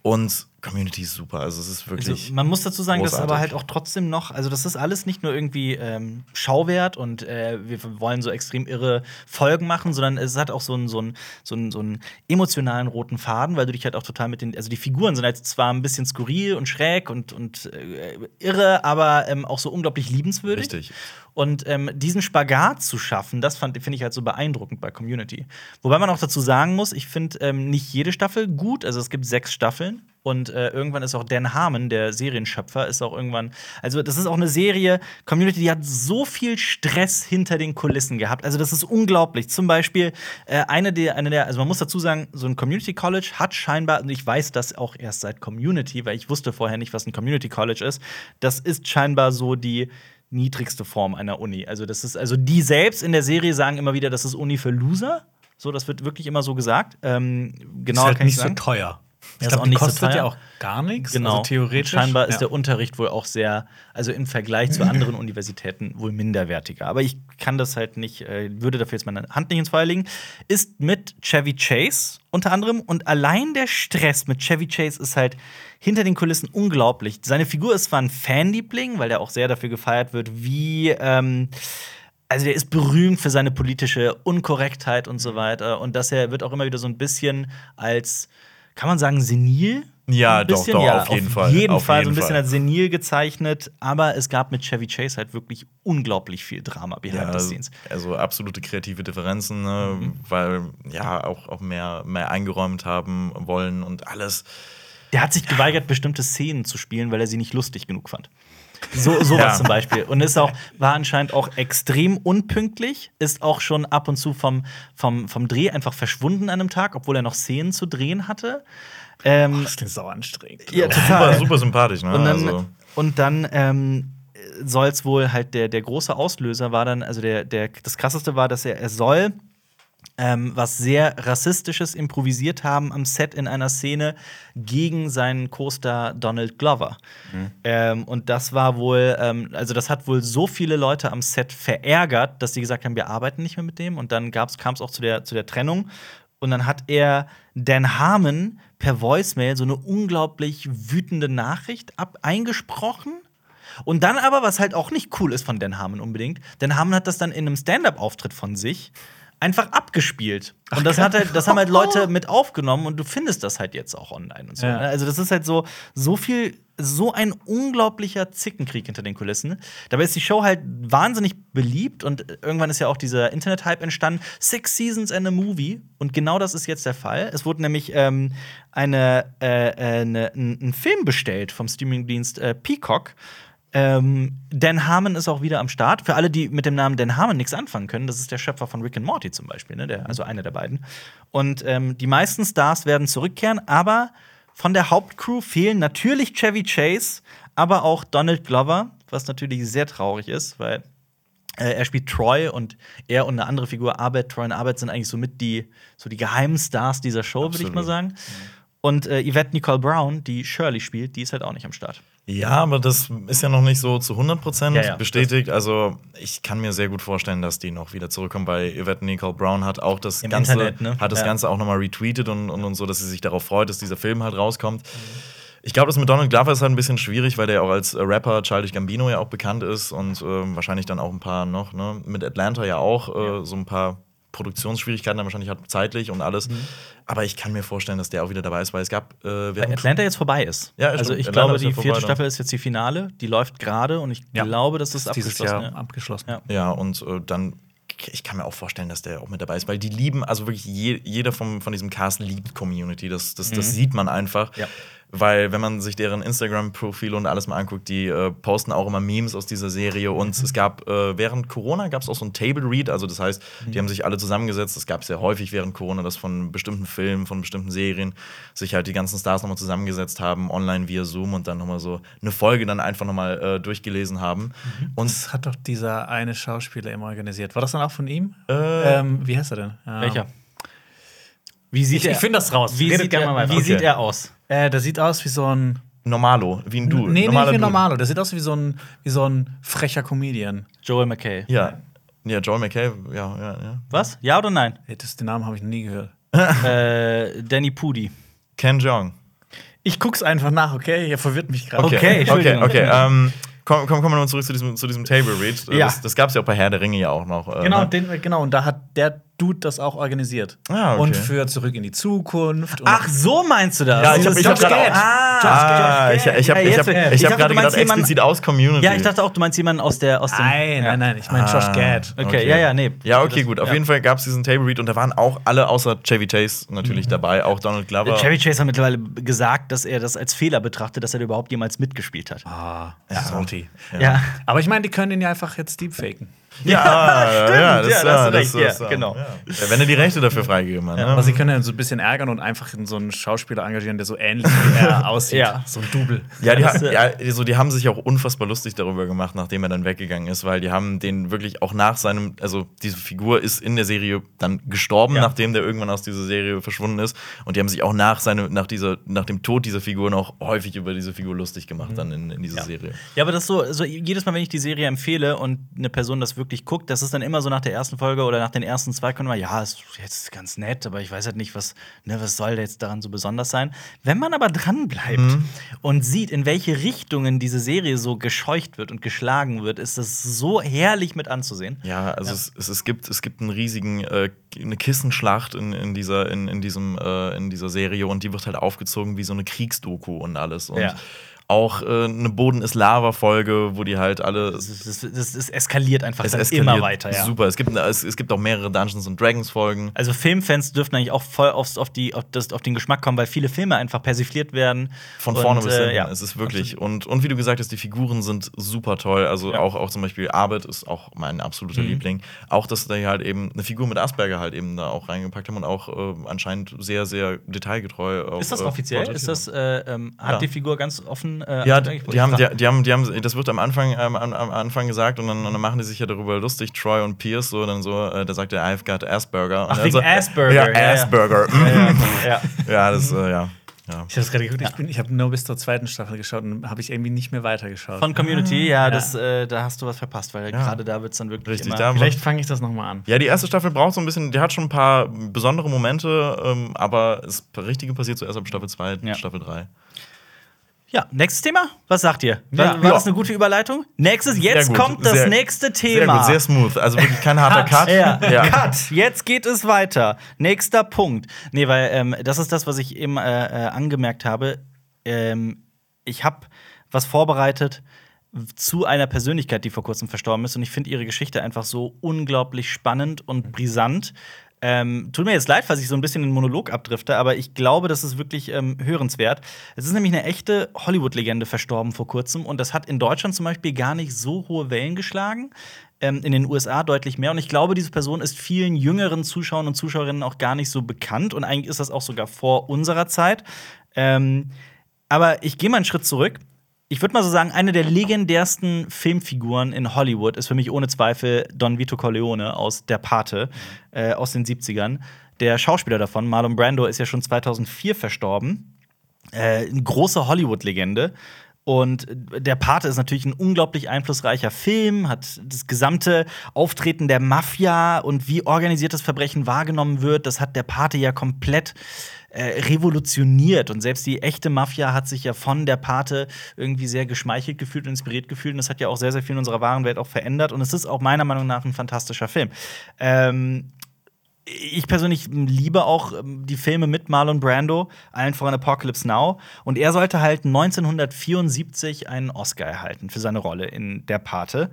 Und Community ist super. Also es ist wirklich. Also, man muss dazu sagen, dass großartig. aber halt auch trotzdem noch, also das ist alles nicht nur irgendwie ähm, Schauwert und äh, wir wollen so extrem irre Folgen machen, sondern es hat auch so einen, so einen, so einen, so einen emotionalen roten Faden, weil du dich halt auch total mit den, also die Figuren sind halt zwar ein bisschen skurril und schräg und, und äh, irre, aber ähm, auch so unglaublich liebenswürdig. Richtig. Und ähm, diesen Spagat zu schaffen, das finde ich halt so beeindruckend bei Community. Wobei man auch dazu sagen muss, ich finde ähm, nicht jede Staffel gut. Also es gibt sechs Staffeln. Und äh, irgendwann ist auch Dan Harmon, der Serienschöpfer, ist auch irgendwann. Also, das ist auch eine Serie, Community, die hat so viel Stress hinter den Kulissen gehabt. Also, das ist unglaublich. Zum Beispiel, äh, eine, der, eine der, also man muss dazu sagen, so ein Community College hat scheinbar, und ich weiß das auch erst seit Community, weil ich wusste vorher nicht, was ein Community College ist. Das ist scheinbar so die niedrigste Form einer Uni. Also das ist, also die selbst in der Serie sagen immer wieder, das ist Uni für Loser. So, das wird wirklich immer so gesagt. Ähm, genau, ist halt nicht so teuer. Ja, Ich ist auch nicht so kostet teuer. ja auch gar nichts. Genau. Also theoretisch. Und scheinbar ist ja. der Unterricht wohl auch sehr, also im Vergleich zu [CLEARS THROAT] anderen Universitäten wohl minderwertiger. Aber ich kann das halt nicht, äh, würde dafür jetzt meine Hand nicht ins Feuer legen. Ist mit Chevy Chase unter anderem und allein der Stress mit Chevy Chase ist halt hinter den Kulissen unglaublich. Seine Figur ist zwar ein Fanliebling, weil der auch sehr dafür gefeiert wird, wie ähm, also der ist berühmt für seine politische Unkorrektheit und so weiter. Und dass er wird auch immer wieder so ein bisschen als, kann man sagen, senil? Ja, doch, doch, ja, auf jeden auf Fall, jeden auf Fall, jeden so ein bisschen Fall. als senil gezeichnet. Aber es gab mit Chevy Chase halt wirklich unglaublich viel Drama behind Ja, the scenes. also absolute kreative Differenzen, ne? Mhm. weil ja auch, auch mehr, mehr eingeräumt haben wollen und alles. Der hat sich geweigert, bestimmte Szenen zu spielen, weil er sie nicht lustig genug fand. So, sowas Ja. zum Beispiel. Und ist auch, war anscheinend auch extrem unpünktlich, ist auch schon ab und zu vom, vom, vom Dreh einfach verschwunden an einem Tag, obwohl er noch Szenen zu drehen hatte. Ähm, Das klingt sau anstrengend. ja, Super, total. super sympathisch, ne? Und dann, also, und dann ähm, soll es wohl halt der, der große Auslöser war dann, also der, der, das krasseste war, dass er, er soll ähm, was sehr Rassistisches improvisiert haben am Set in einer Szene gegen seinen Co-Star Donald Glover. Ähm, und das war wohl, ähm, also das hat wohl so viele Leute am Set verärgert, dass sie gesagt haben, wir arbeiten nicht mehr mit dem. Und dann kam es auch zu der, zu der Trennung. Und dann hat er Dan Harmon per Voicemail so eine unglaublich wütende Nachricht ab eingesprochen. Und dann aber, was halt auch nicht cool ist von Dan Harmon unbedingt, Dan Harmon hat das dann in einem Stand-up-Auftritt von sich einfach abgespielt. Und das, hat halt, das haben halt Leute mit aufgenommen und du findest das halt jetzt auch online und so. Ja. ne? Also, das ist halt so, so viel, so ein unglaublicher Zickenkrieg hinter den Kulissen. Dabei ist die Show halt wahnsinnig beliebt und irgendwann ist ja auch dieser Internet-Hype entstanden. Six Seasons and a Movie. Und genau das ist jetzt der Fall. Es wurde nämlich ähm, eine, äh, äh, eine, ein, ein Film bestellt vom Streamingdienst äh, Peacock. Ähm, Dan Harmon ist auch wieder am Start. Für alle, die mit dem Namen Dan Harmon nichts anfangen können, das ist der Schöpfer von Rick and Morty zum Beispiel, ne? der, also einer der beiden. Und ähm, die meisten Stars werden zurückkehren, aber von der Hauptcrew fehlen natürlich Chevy Chase, aber auch Donald Glover, was natürlich sehr traurig ist, weil äh, er spielt Troy und er und eine andere Figur, Arbeit, Troy und Arbeit, sind eigentlich so mit die, so die geheimen Stars dieser Show, würde ich mal sagen. Und äh, Yvette Nicole Brown, die Shirley spielt, die ist halt auch nicht am Start. Ja, aber das ist ja noch nicht so zu 100% Ja, ja. bestätigt. Also, ich kann mir sehr gut vorstellen, dass die noch wieder zurückkommen, weil Yvette Nicole Brown hat auch das Im Ganze, Internet, ne? hat das Ja. Ganze auch nochmal retweetet und, und, und so, dass sie sich darauf freut, dass dieser Film halt rauskommt. Ich glaube, das mit Donald Glover ist halt ein bisschen schwierig, weil der auch als äh, Rapper Childish Gambino ja auch bekannt ist und ähm, wahrscheinlich dann auch ein paar noch, ne? Mit Atlanta ja auch äh, so ein paar Produktionsschwierigkeiten wahrscheinlich hat, zeitlich und alles. Aber ich kann mir vorstellen, dass der auch wieder dabei ist, weil es gab äh, Weil während Atlanta jetzt vorbei ist. Ja, also stimmt. ich Atlanta glaube, ist ja die vierte vorbei dann. Staffel ist jetzt die Finale. Die läuft gerade und ich Ja. glaube, das ist Dieses abgeschlossen. Jahr ja. abgeschlossen. Ja. Ja, und äh, dann, ich kann mir auch vorstellen, dass der auch mit dabei ist, weil die lieben, also wirklich je, jeder vom, von diesem Cast liebt Community. Das, das, das sieht man einfach. Ja. Weil, wenn man sich deren Instagram-Profile und alles mal anguckt, die äh, posten auch immer Memes aus dieser Serie. Und es gab äh, während Corona gab es auch so ein Table Read, also das heißt, die haben sich alle zusammengesetzt. Das gab es sehr häufig während Corona, dass von bestimmten Filmen, von bestimmten Serien sich halt die ganzen Stars nochmal zusammengesetzt haben, online via Zoom und dann nochmal so eine Folge dann einfach nochmal äh, durchgelesen haben. Und Das hat doch dieser eine Schauspieler immer organisiert. War das dann auch von ihm? Äh, ähm, wie heißt er denn? Ähm, Welcher? Wie sieht Ich- er? ich find das raus. Wie, Redet sieht gerne er, mal weiter. wie Okay. sieht er aus? Äh, der sieht aus wie so ein. Normalo, wie ein Du. nee, nicht wie ein Dude. Normalo. Der sieht aus wie so ein, wie so ein frecher Comedian. Joel McKay. Ja. Ja, Joel McKay, ja, ja, ja. Was? Ja oder nein? Hey, das, den Namen habe ich noch nie gehört. [LAUGHS] äh, Danny Pudi. Ken Jeong. Ich guck's einfach nach, okay? Ihr verwirrt mich gerade. Okay, okay, okay. Ähm, komm, komm, kommen wir mal zurück zu diesem, zu diesem Table Read. Ja. Das, das gab es ja auch bei Herr der Ringe ja auch noch. äh, Genau, ne? den, genau, und da hat der Dude das auch organisiert. Ah, okay. Und für Zurück in die Zukunft. Ach, so meinst du das? Ja, ich hab- ich hab Josh auch- Ah, Ah, ich, ich habe Ja, ich hab, ich ich hab meinst gedacht, explizit aus Community. Ja, ich dachte auch, du meinst jemanden aus der aus dem Nein, ja. nein, nein, ich meine Josh Ah, Gad. Okay, ja, ja, nee. Ja, okay, gut. Auf ja. jeden Fall gab es diesen Table Read und da waren auch alle außer Chevy Chase natürlich dabei, auch Donald Glover. Chevy Chase hat mittlerweile gesagt, dass er das als Fehler betrachtet, dass er überhaupt jemals mitgespielt hat. Ah, salty. Ja. Aber ich meine, die können den ja einfach jetzt deepfaken. Ja, [LAUGHS] Stimmt, ja, da hast du das recht, ja, ist, äh, genau. ja. Wenn er die Rechte dafür freigegeben hat. Aber Ne? sie können ja so ein bisschen ärgern und einfach in so einen Schauspieler engagieren, der so ähnlich wie er [LAUGHS] aussieht. Ja. So ein Double. Ja, die, Das, ha- äh, ja so, die haben sich auch unfassbar lustig darüber gemacht, nachdem er dann weggegangen ist, weil die haben den wirklich auch nach seinem, also diese Figur ist in der Serie dann gestorben, Ja. nachdem der irgendwann aus dieser Serie verschwunden ist. Und die haben sich auch nach, seine, nach, dieser, nach dem Tod dieser Figur noch häufig über diese Figur lustig gemacht, dann in, in dieser Serie. Ja, aber das ist so, so jedes Mal, wenn ich die Serie empfehle und eine Person das wirklich guckt, das ist dann immer so nach der ersten Folge oder nach den ersten zwei kommen immer, ja, ist jetzt ganz nett, aber ich weiß halt nicht, was, ne, was soll jetzt daran so besonders sein. Wenn man aber dran bleibt Mhm. und sieht, in welche Richtungen diese Serie so gescheucht wird und geschlagen wird, ist das so herrlich mit anzusehen. Ja, also Es, es, es gibt es gibt einen riesigen äh, eine Kissenschlacht in, in dieser in, in diesem äh, in dieser Serie und die wird halt aufgezogen wie so eine Kriegsdoku und alles und Ja. Auch äh, eine Boden ist Lava Folge, wo die halt alle das eskaliert einfach es eskaliert immer weiter. Ja. super. Es gibt es, es gibt auch mehrere Dungeons and Dragons Folgen. Also Filmfans dürften eigentlich auch voll aufs, auf, die, auf, das, auf den Geschmack kommen, weil viele Filme einfach persifliert werden. Von vorne Und, bis äh, hinten. ja. Es ist wirklich. Und, und wie du gesagt hast, die Figuren sind super toll. Also Ja. auch, auch zum Beispiel Arbeit ist auch mein absoluter Mhm. Liebling. Auch, dass die halt eben eine Figur mit Asperger halt eben da auch reingepackt haben und auch äh, anscheinend sehr, sehr detailgetreu. Auch, Ist das äh, offiziell? Ist das, äh, ähm, hat die Figur ganz offen? Äh, Ja, angekündigt? die, die, haben, die, die, haben, die haben, das wird am Anfang, ähm, am, am Anfang gesagt und dann, und dann machen die sich ja darüber lustig, Troy und Pierce, so, dann so, äh, da sagt er, I've got Asperger. Ach, wegen so, Asperger, Ja, ja, ja. Asperger. Ja, ja, ja. [LAUGHS] ja, das, äh, ja. ja. Ich habe es gerade geguckt, ich, bin- ich habe nur bis zur zweiten Staffel geschaut und habe ich irgendwie nicht mehr weitergeschaut. Von Community, ja, Ja. Das, äh, da hast du was verpasst, weil Ja. gerade da wird es dann wirklich Richtig, immer da- Vielleicht fange ich das nochmal an. Ja, die erste Staffel braucht so ein bisschen, die hat schon ein paar besondere Momente, ähm, aber das Richtige passiert zuerst ab Staffel 2, Ja. Staffel 3. Ja, nächstes Thema? Was sagt ihr? War, Ja. war das eine gute Überleitung? Nächstes, jetzt kommt das sehr- nächste Sehr Thema. gut, sehr smooth. Also wirklich kein harter Cut. Ja. Ja. Cut. Jetzt geht es weiter. Nächster Punkt. Nee, weil ähm, das ist das, was ich eben äh, äh, angemerkt habe. Ähm, ich habe was vorbereitet zu einer Persönlichkeit, die vor kurzem verstorben ist. Und ich finde ihre Geschichte einfach so unglaublich spannend und brisant. Ähm, tut mir jetzt leid, falls ich so ein bisschen den Monolog abdrifte, aber ich glaube, das ist wirklich ähm, hörenswert. Es ist nämlich eine echte Hollywood-Legende verstorben vor kurzem und das hat in Deutschland zum Beispiel gar nicht so hohe Wellen geschlagen. Ähm, in den USA deutlich mehr. Und ich glaube, diese Person ist vielen jüngeren Zuschauern und Zuschauerinnen auch gar nicht so bekannt. Und eigentlich ist das auch sogar vor unserer Zeit. Ähm, aber ich gehe mal einen Schritt zurück. Ich würde mal so sagen, eine der legendärsten Filmfiguren in Hollywood ist für mich ohne Zweifel Don Vito Corleone aus Der Pate äh, aus den 70ern. Der Schauspieler davon, Marlon Brando, ist ja schon 2004 verstorben. Äh, eine große Hollywood-Legende. Und der Pate ist natürlich ein unglaublich einflussreicher Film, hat das gesamte Auftreten der Mafia und wie organisiertes Verbrechen wahrgenommen wird, das hat der Pate ja komplett äh, revolutioniert. Und selbst die echte Mafia hat sich ja von der Pate irgendwie sehr geschmeichelt gefühlt und inspiriert gefühlt. Und das hat ja auch sehr, sehr viel in unserer wahren Welt auch verändert. Und es ist auch meiner Meinung nach ein fantastischer Film. Ähm, ich persönlich liebe auch ähm, die Filme mit Marlon Brando, allen voran Apocalypse Now. Und er sollte halt 1974 einen Oscar erhalten für seine Rolle in Der Pate.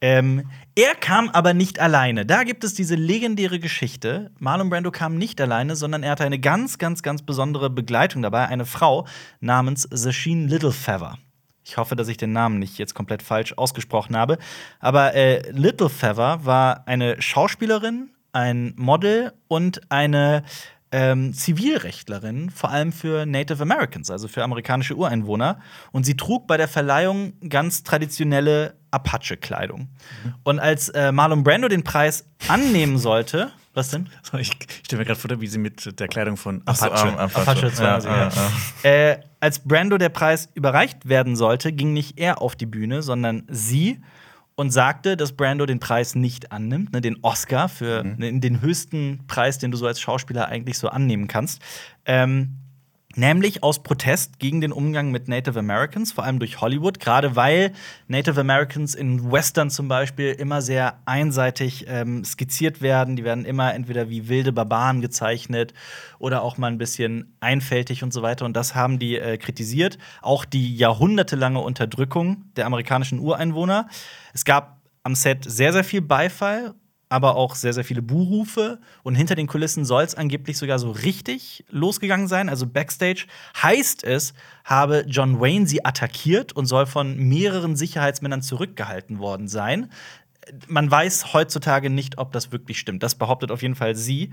Ähm, er kam aber nicht alleine. Da gibt es diese legendäre Geschichte. Marlon Brando kam nicht alleine, sondern er hatte eine ganz, ganz, ganz besondere Begleitung dabei. Eine Frau namens Sasheen Littlefeather. Ich hoffe, dass ich den Namen nicht jetzt komplett falsch ausgesprochen habe. Aber äh, Littlefeather war eine Schauspielerin, ein Model und eine ähm, Zivilrechtlerin, vor allem für Native Americans, also für amerikanische Ureinwohner. Und sie trug bei der Verleihung ganz traditionelle Apache-Kleidung. Und als äh, Marlon Brando den Preis annehmen sollte, [LAUGHS] was denn? Ich, ich stelle mir gerade vor, wie sie mit der Kleidung von Ach so, Apache. ähm, Apache. Apache Ja, 20, ja, ja. ja. Äh, als Brando der Preis überreicht werden sollte, ging nicht er auf die Bühne, sondern sie und sagte, dass Brando den Preis nicht annimmt, ne, den Oscar für Mhm. ne, den höchsten Preis, den du so als Schauspieler eigentlich so annehmen kannst. Ähm, Nämlich aus Protest gegen den Umgang mit Native Americans, vor allem durch Hollywood, gerade weil Native Americans in Western zum Beispiel immer sehr einseitig ähm, skizziert werden. Die werden immer entweder wie wilde Barbaren gezeichnet oder auch mal ein bisschen einfältig und so weiter. Und das haben die äh, kritisiert. Auch die jahrhundertelange Unterdrückung der amerikanischen Ureinwohner. Es gab am Set sehr, sehr viel Beifall aber auch sehr, sehr viele Buhrufe. Und hinter den Kulissen soll es angeblich sogar so richtig losgegangen sein. Also Backstage heißt es, habe John Wayne sie attackiert und soll von mehreren Sicherheitsmännern zurückgehalten worden sein. man weiß heutzutage nicht, ob das wirklich stimmt. Das behauptet auf jeden Fall sie.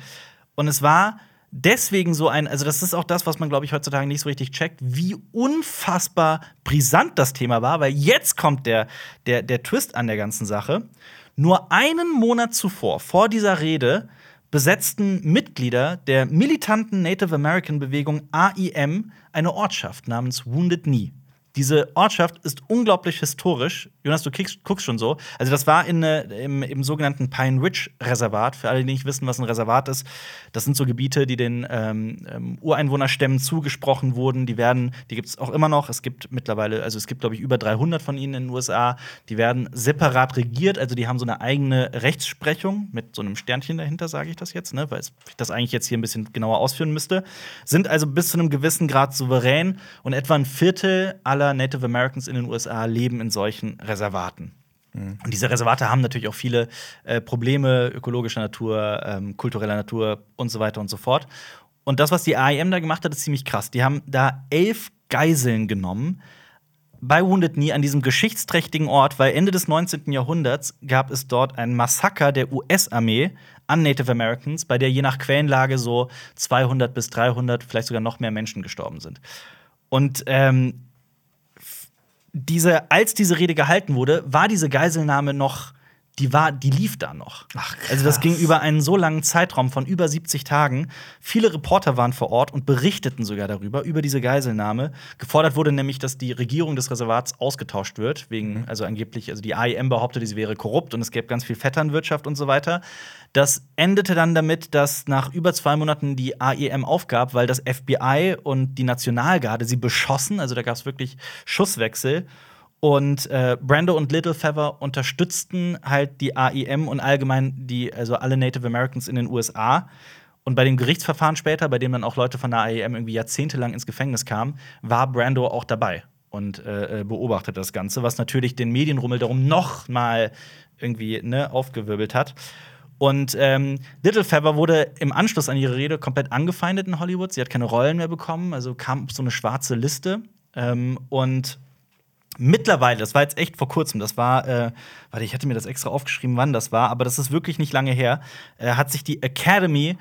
Und es war deswegen so ein, also das ist auch das, was man, glaube ich, heutzutage nicht so richtig checkt, wie unfassbar brisant das Thema war, weil jetzt kommt der, der, der Twist an der ganzen Sache. Nur einen Monat zuvor, vor dieser Rede, besetzten Mitglieder der militanten Native American Bewegung AIM eine Ortschaft namens Wounded Knee. Diese Ortschaft ist unglaublich historisch. Jonas, du kickst, guckst schon so. Also, das war in, äh, im, im sogenannten Pine Ridge Reservat. Für alle, die nicht wissen, was ein Reservat ist, das sind so Gebiete, die den ähm, ähm, Ureinwohnerstämmen zugesprochen wurden. Die werden, die gibt es auch immer noch. Es gibt mittlerweile, also es gibt, glaube ich, über 300 von ihnen in den USA. Die werden separat regiert, also die haben so eine eigene Rechtsprechung mit so einem Sternchen dahinter, sage ich das jetzt, ne? weil ich das eigentlich jetzt hier ein bisschen genauer ausführen müsste. Sind also bis zu einem gewissen Grad souverän und etwa ein Viertel aller Native Americans in den USA leben in solchen Reservaten. Und diese Reservate haben natürlich auch viele äh, Probleme ökologischer Natur, ähm, kultureller Natur und so weiter und so fort. Und das, was die AIM da gemacht hat, ist ziemlich krass. Die haben da elf Geiseln genommen bei Wounded Knee an diesem geschichtsträchtigen Ort, weil Ende des 19. Jahrhunderts gab es dort ein Massaker der US-Armee an Native Americans, bei der je nach Quellenlage so 200 bis 300, vielleicht sogar noch mehr Menschen gestorben sind. Und ähm, diese, als diese Rede gehalten wurde, war diese Geiselnahme noch, die war, die lief da noch. Ach, krass. Also das ging über einen so langen Zeitraum von über 70 Tagen. Viele Reporter waren vor Ort und berichteten sogar darüber, über diese Geiselnahme. Gefordert wurde nämlich, dass die Regierung des Reservats ausgetauscht wird, wegen, also angeblich, also die AIM behauptete, sie wäre korrupt und es gäbe ganz viel Vetternwirtschaft und so weiter. Das endete dann damit, dass nach über zwei Monaten die AEM aufgab, weil das FBI und die Nationalgarde sie beschossen. Also da gab es wirklich Schusswechsel. Und äh, Brando und Little Feather unterstützten halt die AIM und allgemein die, also alle Native Americans in den USA. Und bei dem Gerichtsverfahren später, bei dem dann auch Leute von der AIM irgendwie jahrzehntelang ins Gefängnis kamen, war Brando auch dabei und äh, äh, beobachtet das Ganze, was natürlich den Medienrummel darum noch mal irgendwie ne, aufgewirbelt hat. Und ähm, Little Feather wurde im Anschluss an ihre Rede komplett angefeindet in Hollywood. Sie hat keine Rollen mehr bekommen, also kam so eine schwarze Liste. Ähm, und mittlerweile, das war jetzt echt vor kurzem, das war, äh, warte, ich hatte mir das extra aufgeschrieben, wann das war, aber das ist wirklich nicht lange her, äh, hat sich die Academy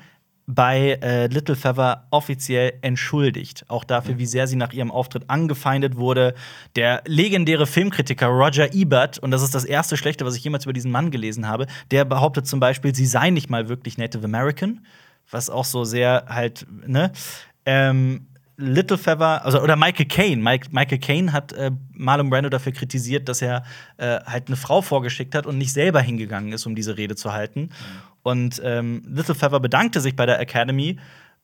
bei äh, Little Feather offiziell entschuldigt. Auch dafür, wie sehr sie nach ihrem Auftritt angefeindet wurde. Der legendäre Filmkritiker Roger Ebert, und das ist das erste Schlechte, was ich jemals über diesen Mann gelesen habe, der behauptet zum Beispiel, sie sei nicht mal wirklich Native American, was auch so sehr halt, ne? Ähm, Little Feather, also oder Michael Caine. Mike, Michael Caine hat äh, Marlon Brando dafür kritisiert, dass er äh, halt eine Frau vorgeschickt hat und nicht selber hingegangen ist, um diese Rede zu halten. Und ähm, Little Feather bedankte sich bei der Academy,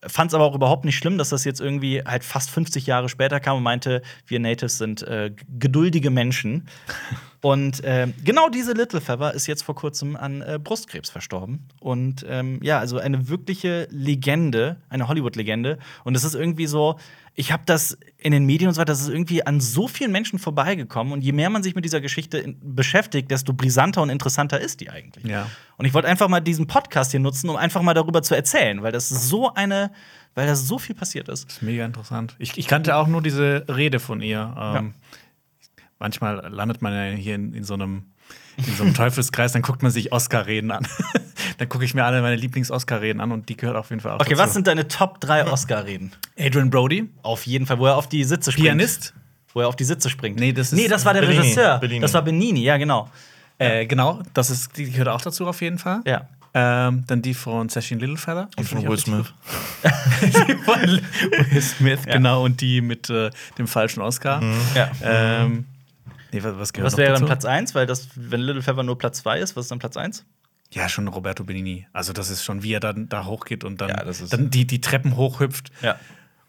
fand es aber auch überhaupt nicht schlimm, dass das jetzt irgendwie halt fast 50 Jahre später kam und meinte, wir Natives sind äh, geduldige Menschen. [LAUGHS] Und äh, genau diese Little Feather ist jetzt vor kurzem an äh, Brustkrebs verstorben. Und ähm, ja, also eine wirkliche Legende, eine Hollywood-Legende. Und es ist irgendwie so, ich habe das in den Medien und so weiter, das ist irgendwie an so vielen Menschen vorbeigekommen. Und je mehr man sich mit dieser Geschichte beschäftigt, desto brisanter und interessanter ist die eigentlich. Ja. Und ich wollte einfach mal diesen Podcast hier nutzen, um einfach mal darüber zu erzählen, weil das so eine, weil da so viel passiert ist. Das ist mega interessant. Ich, ich kannte auch nur diese Rede von ihr. Ähm, Manchmal landet man ja hier in, in so einem in so einem Teufelskreis, dann guckt man sich Oscar-Reden an. [LAUGHS] dann gucke ich mir alle meine Lieblings-Oscar-Reden an und die gehört auf jeden Fall auch Okay, dazu. was sind deine Top 3 Oscar-Reden? Adrian Brody, Auf jeden Fall, wo er auf die Sitze springt. Pianist. Wo er auf die Sitze springt. Nee, das ist- nee, das war der Bellini. Regisseur. Bellini. Das war Benini, ja, genau. Äh, genau, das ist, die gehört auch dazu auf jeden Fall. Ja. Ähm, dann die von Session Littlefeather. Die von Will Smith. gut. [LAUGHS] von Will Smith, Ja. genau, und die mit äh, dem falschen Oscar. ja. Ähm, nee, was, was Was wäre dann Platz 1? Weil das, wenn Little Feather nur Platz 2 ist, was ist dann Platz 1? Ja, schon Roberto Benini. Also, das ist schon, wie er dann da hochgeht und dann, Ja, dann die, die Treppen hochhüpft. Ja.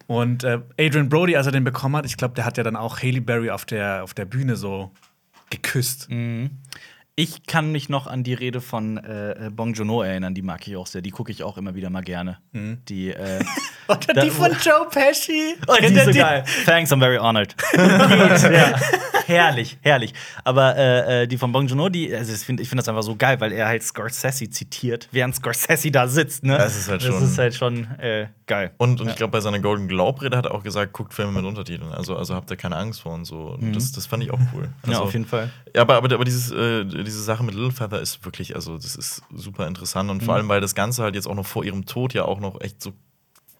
Und äh, Adrian Brody, als er den bekommen hat, ich glaube, der hat ja dann auch Haley Berry auf der, auf der Bühne so geküsst. Mhm. Ich kann mich noch an die Rede von äh, Bong Joon-ho erinnern, die mag ich auch sehr. Die gucke ich auch immer wieder mal gerne. Die, äh, [LAUGHS] Oder die von Joe Pesci. [LAUGHS] oh, die ist so geil. Thanks, I'm very honored. [LAUGHS] ja. herrlich, herrlich. Aber äh, äh, die von Bong Joon-ho, die, also ich finde ich find das einfach so geil, weil er halt Scorsese zitiert, während Scorsese da sitzt. Ne? Das ist halt schon- Das ist halt schon äh, geil. Und, und Ja. ich glaube, bei seiner Golden Globe-Rede hat er auch gesagt, guckt Filme mit Untertiteln. Also, also habt ihr keine Angst vor und so. Und Das, das fand ich auch cool. Mhm. ja, Also, auf jeden Fall. Ja, aber, aber, aber dieses, äh, diese Sache mit Littlefeather ist wirklich, also das ist super interessant und vor Mhm. allem, weil das Ganze halt jetzt auch noch vor ihrem Tod ja auch noch echt so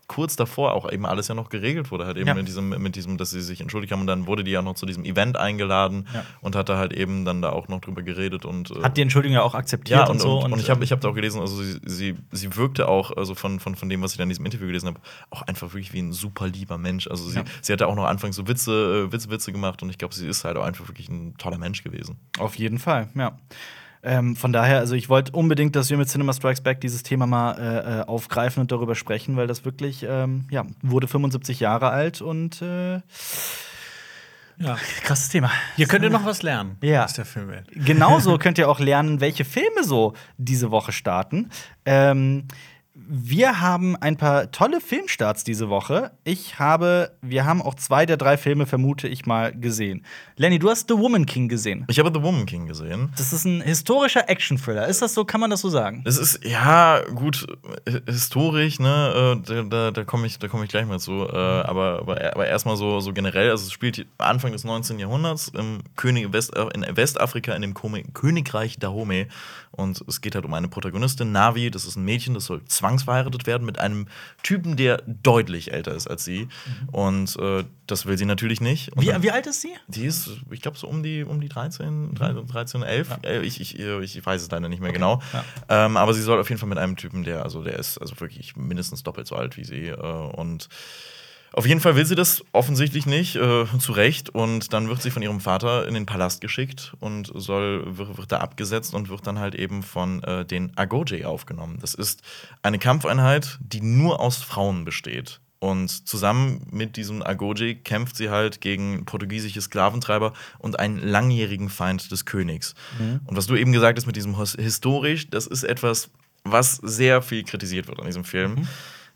kurz davor auch eben alles ja noch geregelt wurde, halt eben Ja. mit diesem, mit diesem, dass sie sich entschuldigt haben und dann wurde die ja noch zu diesem Event eingeladen Ja. und hat da halt eben dann da auch noch drüber geredet und äh, Hat die Entschuldigung ja auch akzeptiert ja, und, und, so. und, und ich habe ähm, ich hab da auch gelesen, also sie, sie, sie wirkte auch, also von, von, von dem, was ich dann in diesem Interview gelesen habe, auch einfach wirklich wie ein super lieber Mensch. Also sie, Ja. sie hatte auch noch anfangs so Witze, äh, Witze, Witze gemacht und ich glaube, sie ist halt auch einfach wirklich ein toller Mensch gewesen. Auf jeden Fall, ja. Ähm, von daher, also ich wollte unbedingt, dass wir mit Cinema Strikes Back dieses Thema mal äh, äh, aufgreifen und darüber sprechen, weil das wirklich, ähm, ja, wurde 75 Jahre alt und äh, Ja. krasses Thema. Hier könnt ihr noch was lernen Ja. aus der Filmwelt. Genauso [LAUGHS] könnt ihr auch lernen, welche Filme so diese Woche starten. Ähm, wir haben ein paar tolle Filmstarts diese Woche. Ich habe, wir haben auch zwei der drei Filme, vermute ich mal, gesehen. Lenny, du hast The Woman King gesehen. Ich habe The Woman King gesehen. Das ist ein historischer Action-Thriller. Ist das so? Kann man das so sagen? Es ist, ja, gut, äh, historisch, ne, äh, da, da, da komme ich, da komm ich gleich mal zu. Äh, aber, aber, aber erstmal so, so generell, also es spielt Anfang des 19. Jahrhunderts im König West, in Westafrika, in dem Komi- Königreich Dahomey. Und es geht halt um eine Protagonistin, Navi, das ist ein Mädchen, das soll zwangsverheiratet werden mit einem Typen, der deutlich älter ist als sie. Und äh, das will sie natürlich nicht. Wie, dann- wie alt ist sie? die ist, ich glaube, so um die, um die 13, 13, 13 11. Äh, Ich, ich, ich weiß es leider nicht mehr genau. Ähm, aber sie soll auf jeden Fall mit einem Typen, der, also der ist also wirklich mindestens doppelt so alt wie sie. Äh, und auf jeden Fall will sie das offensichtlich nicht, äh, zu Recht. Und dann wird sie von ihrem Vater in den Palast geschickt und soll, wird, wird da abgesetzt und wird dann halt eben von äh, den Agoje aufgenommen. Das ist eine Kampfeinheit, die nur aus Frauen besteht. Und zusammen mit diesem Agoje kämpft sie halt gegen portugiesische Sklaventreiber und einen langjährigen Feind des Königs. Und was du eben gesagt hast mit diesem His- historisch, das ist etwas, was sehr viel kritisiert wird an diesem Film.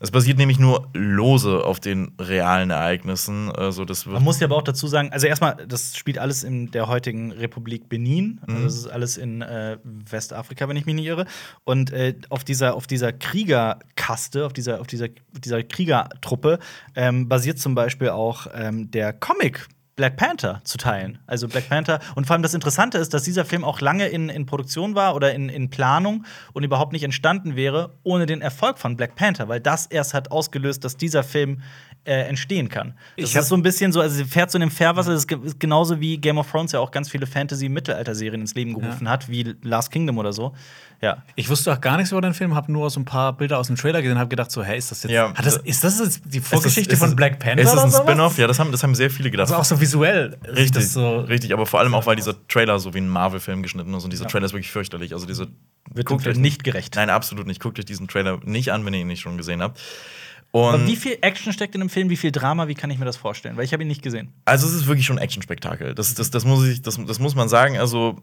Es basiert nämlich nur lose auf den realen Ereignissen. Also das Man muss ja aber auch dazu sagen, also erstmal, das spielt alles in der heutigen Republik Benin. Mhm. Also das ist alles in äh, Westafrika, wenn ich mich nicht irre. Und äh, auf dieser, auf dieser Kriegerkaste, auf dieser, auf dieser, dieser Kriegertruppe ähm, basiert zum Beispiel auch ähm, der Comic. Black Panther zu teilen. Also Black Panther. Und vor allem das Interessante ist, dass dieser Film auch lange in, in Produktion war oder in, in Planung und überhaupt nicht entstanden wäre ohne den Erfolg von Black Panther, weil das erst hat ausgelöst, dass dieser Film äh, entstehen kann. Das ist so ein bisschen so, also sie fährt so in dem Fährwasser, das ist ge- ist genauso wie Game of Thrones ja auch ganz viele Fantasy-Mittelalter-Serien ins Leben gerufen hat, wie Last Kingdom oder so. Ja. Ich wusste auch gar nichts über den Film, habe nur so ein paar Bilder aus dem Trailer gesehen und habe gedacht, so, hey, ist das jetzt. Ja, das, ist das jetzt die Es ist- Vorgeschichte es von ist- Black Panther? Ist oder ein? Spin-off, ja, das haben, das haben sehr viele gedacht. Also auch so visuell. Richtig, Das so richtig, aber vor allem auch, weil dieser Trailer so wie ein Marvel-Film geschnitten ist und dieser Trailer ist wirklich fürchterlich. Also diese Wird guckt Film euch nicht gerecht. Nein, absolut nicht. Guckt euch diesen Trailer nicht an, wenn ihr ihn nicht schon gesehen habt. Und Aber wie viel Action steckt in dem Film, wie viel Drama, wie kann ich mir das vorstellen? Weil ich habe ihn nicht gesehen. Also es ist wirklich schon ein Action-Spektakel. Das, das, das, muss ich, das, das muss man sagen. Also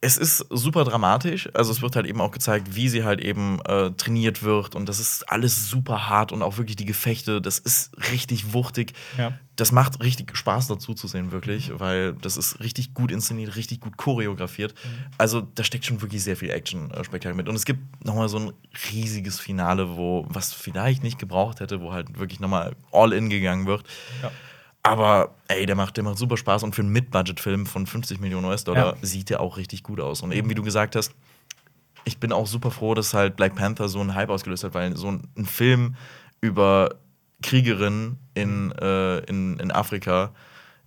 es ist super dramatisch. Also es wird halt eben auch gezeigt, wie sie halt eben äh, trainiert wird. Und das ist alles super hart und auch wirklich die Gefechte, das ist richtig wuchtig. Ja. Das macht richtig Spaß dazu zu sehen, wirklich, weil das ist richtig gut inszeniert, richtig gut choreografiert. Also da steckt schon wirklich sehr viel Action-Spektakel mit. Und es gibt nochmal so ein riesiges Finale, wo was vielleicht nicht gebraucht hätte, wo halt wirklich nochmal all in gegangen wird. Ja. Aber ey, der macht, der macht super Spaß und für einen Mid-Budget-Film von 50 Millionen US-Dollar Ja. sieht der auch richtig gut aus. Und eben wie du gesagt hast, ich bin auch super froh, dass halt Black Panther so einen Hype ausgelöst hat, weil so ein, Film über Kriegerinnen in, äh, in, in Afrika,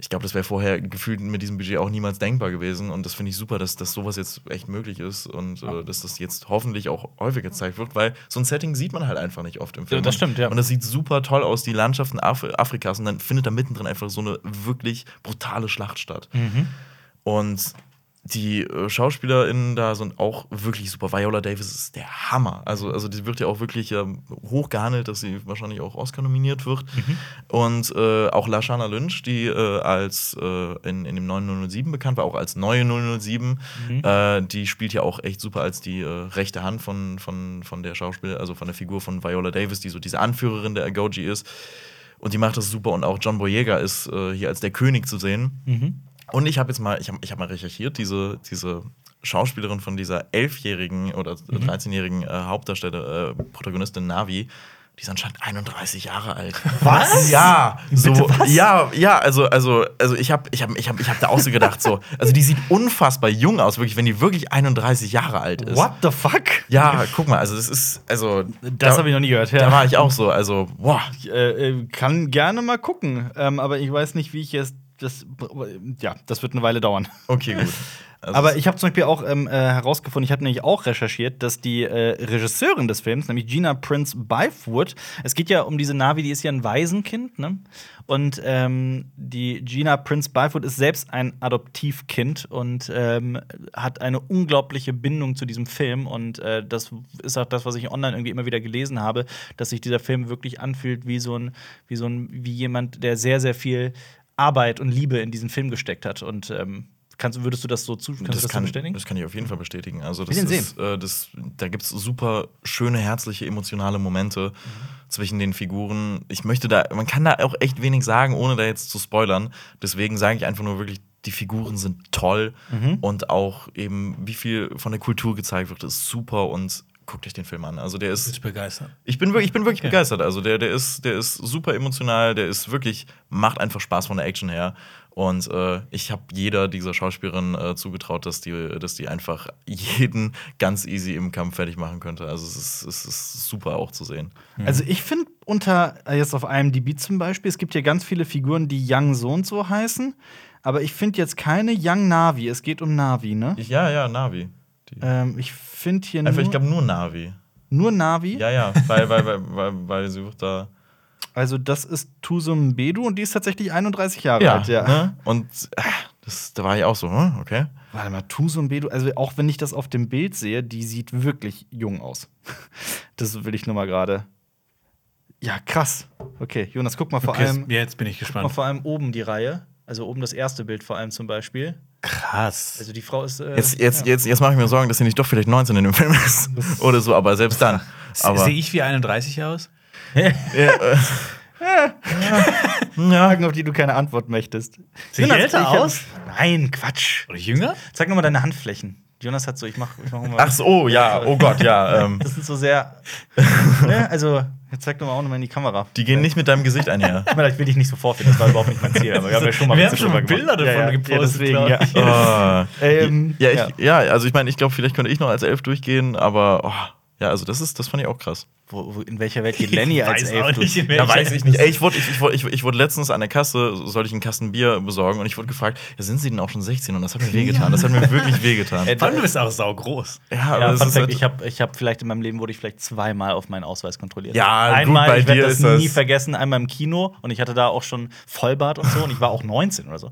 ich glaube, das wäre vorher gefühlt mit diesem Budget auch niemals denkbar gewesen. Und das finde ich super, dass, dass sowas jetzt echt möglich ist und äh, dass das jetzt hoffentlich auch häufiger gezeigt wird, weil so ein Setting sieht man halt einfach nicht oft im Film. Ja, das stimmt, ja. Und das sieht super toll aus, die Landschaften Af Afrikas. Und dann findet da mittendrin einfach so eine wirklich brutale Schlacht statt. Mhm. Und die äh, SchauspielerInnen da sind auch wirklich super. Viola Davis ist der Hammer. Also, also die wird ja auch wirklich ähm, hoch gehandelt, dass sie wahrscheinlich auch Oscar nominiert wird. Und äh, auch Lashana Lynch, die äh, als äh, in, in dem neuen 007 bekannt war, auch als neue 007, äh, die spielt ja auch echt super als die äh, rechte Hand von, von, von der Schauspiel, also von der Figur von Viola Davis, die so diese Anführerin der Agoji ist. Und die macht das super. Und auch John Boyega ist hier als der König zu sehen. Und ich habe jetzt mal, ich habe ich hab mal recherchiert, diese, diese Schauspielerin von dieser elfjährigen oder Mhm. 13-jährigen äh, Hauptdarsteller, äh, Protagonistin Navi, die ist anscheinend 31 Jahre alt. Was? [LAUGHS] Ja, so, Bitte was? ja, ja, also, also, also ich habe ich hab, ich hab, ich hab da auch so gedacht, so, also die sieht unfassbar jung aus, wirklich, wenn die wirklich 31 Jahre alt ist. What the fuck? Ja, guck mal, also das ist, also. Das habe ich noch nie gehört. Da war ich auch so, also, boah. Ich, äh, äh, kann gerne mal gucken, ähm, aber ich weiß nicht, wie ich jetzt das. Ja, das wird eine Weile dauern. Okay, gut. Also [LAUGHS] Aber ich habe zum Beispiel auch ähm, äh, herausgefunden, ich habe nämlich auch recherchiert, dass die äh, Regisseurin des Films, nämlich Gina Prince Bythewood, es geht ja um diese Navi, die ist ja ein Waisenkind, ne? Und ähm, die Gina Prince Bythewood ist selbst ein Adoptivkind und ähm, hat eine unglaubliche Bindung zu diesem Film. Und äh, das ist auch das, was ich online irgendwie immer wieder gelesen habe, dass sich dieser Film wirklich anfühlt wie so ein, wie so ein, wie jemand, der sehr, sehr viel Arbeit und Liebe in diesen Film gesteckt hat. Und ähm, Kannst, würdest du das so zu, kannst du das, das kann, bestätigen? das kann ich auf jeden Fall bestätigen. Also das ist, äh, das, da gibt es super schöne, herzliche, emotionale Momente Mhm. zwischen den Figuren. Ich möchte da, man kann da auch echt wenig sagen, ohne da jetzt zu spoilern. Deswegen sage ich einfach nur wirklich, die Figuren sind toll Mhm. und auch eben, wie viel von der Kultur gezeigt wird, ist super und guckt euch den Film an. Also der ist Bist begeistert. Ich bin wirklich, ich bin wirklich Okay. begeistert. Also der, der ist, der ist super emotional, der ist wirklich, macht einfach Spaß von der Action her. Und äh, ich habe jeder dieser Schauspielerin äh, zugetraut, dass die, dass die einfach jeden ganz easy im Kampf fertig machen könnte. Also es ist, es ist super auch zu sehen. Also ich finde unter äh, jetzt auf IMDb zum Beispiel, es gibt hier ganz viele Figuren, die Young so und so heißen, aber ich finde jetzt keine Young Navi. Es geht um Navi, ne? Ich, ja, ja, Navi. Ähm, ich finde hier einfach, nur, ich glaube nur Navi. nur Navi. Ja, ja, weil, weil, weil, weil, weil sie wird da. Also das ist Tusum Bedu und die ist tatsächlich 31 Jahre alt. Ja. Ne? Und äh, das, da war ich auch so, hm, okay. Warte mal, Tusum Bedu, also auch wenn ich das auf dem Bild sehe, die sieht wirklich jung aus. [LAUGHS] Das will ich nur mal gerade. Ja, krass. Okay, Jonas, guck mal vor Okay, allem, jetzt bin ich guck mal gespannt. vor allem oben die Reihe. Also oben das erste Bild vor allem zum Beispiel. Krass. Also die Frau ist. Äh, Jetzt, jetzt, ja. jetzt, jetzt mache ich mir Sorgen, dass sie nicht doch vielleicht 19 in dem Film [LAUGHS] ist. Oder so, aber selbst dann. [LAUGHS] Sehe ich wie 31 aus? [LAUGHS] ja, äh, Fragen, auf die du keine Antwort möchtest. Sehe ich älter aus? Nein, Quatsch. Oder jünger? Zeig noch mal deine Handflächen. Jonas hat so, ich mach, ich mach mal. ach so, oh, ja, [LAUGHS] oh Gott, ja. [LAUGHS] Ähm, Das sind so sehr. ne? Also, jetzt zeig doch mal auch noch mal in die Kamera. die gehen nicht mit deinem Gesicht einher. [LAUGHS] Vielleicht will ich nicht so vorfinden, das war überhaupt nicht mein Ziel. Aber wir haben ja schon mal Wir haben schon mal Bilder davon ja, ja, gepostet, Ja, deswegen, ja. ich. Oh. Ähm, ja, ich, ja. ja. also ich meine, ich glaube, vielleicht könnte ich noch als Elf durchgehen, aber oh, ja, also das ist, das fand ich auch krass. Wo, wo, in welcher Welt geht Lenny als Elf durch? Ja, welcher- weiß ich nicht. Ey, ich wurde ich, ich, wurde- ich, ich wurde letztens an der Kasse, sollte ich einen Kasten Bier besorgen und ich wurde gefragt, ja, sind Sie denn auch schon 16? Und das hat mir wehgetan. Das hat mir wirklich wehgetan. Vor allem, du bist auch saugroß. Ja, Ja, aber es Fun ist halt, ich habe ich hab vielleicht in meinem Leben wurde ich vielleicht zweimal auf meinen Ausweis kontrolliert. Ja, gut, einmal, bei ich werde das das- nie vergessen, einmal im Kino und ich hatte da auch schon Vollbart und so und ich war auch 19 oder so.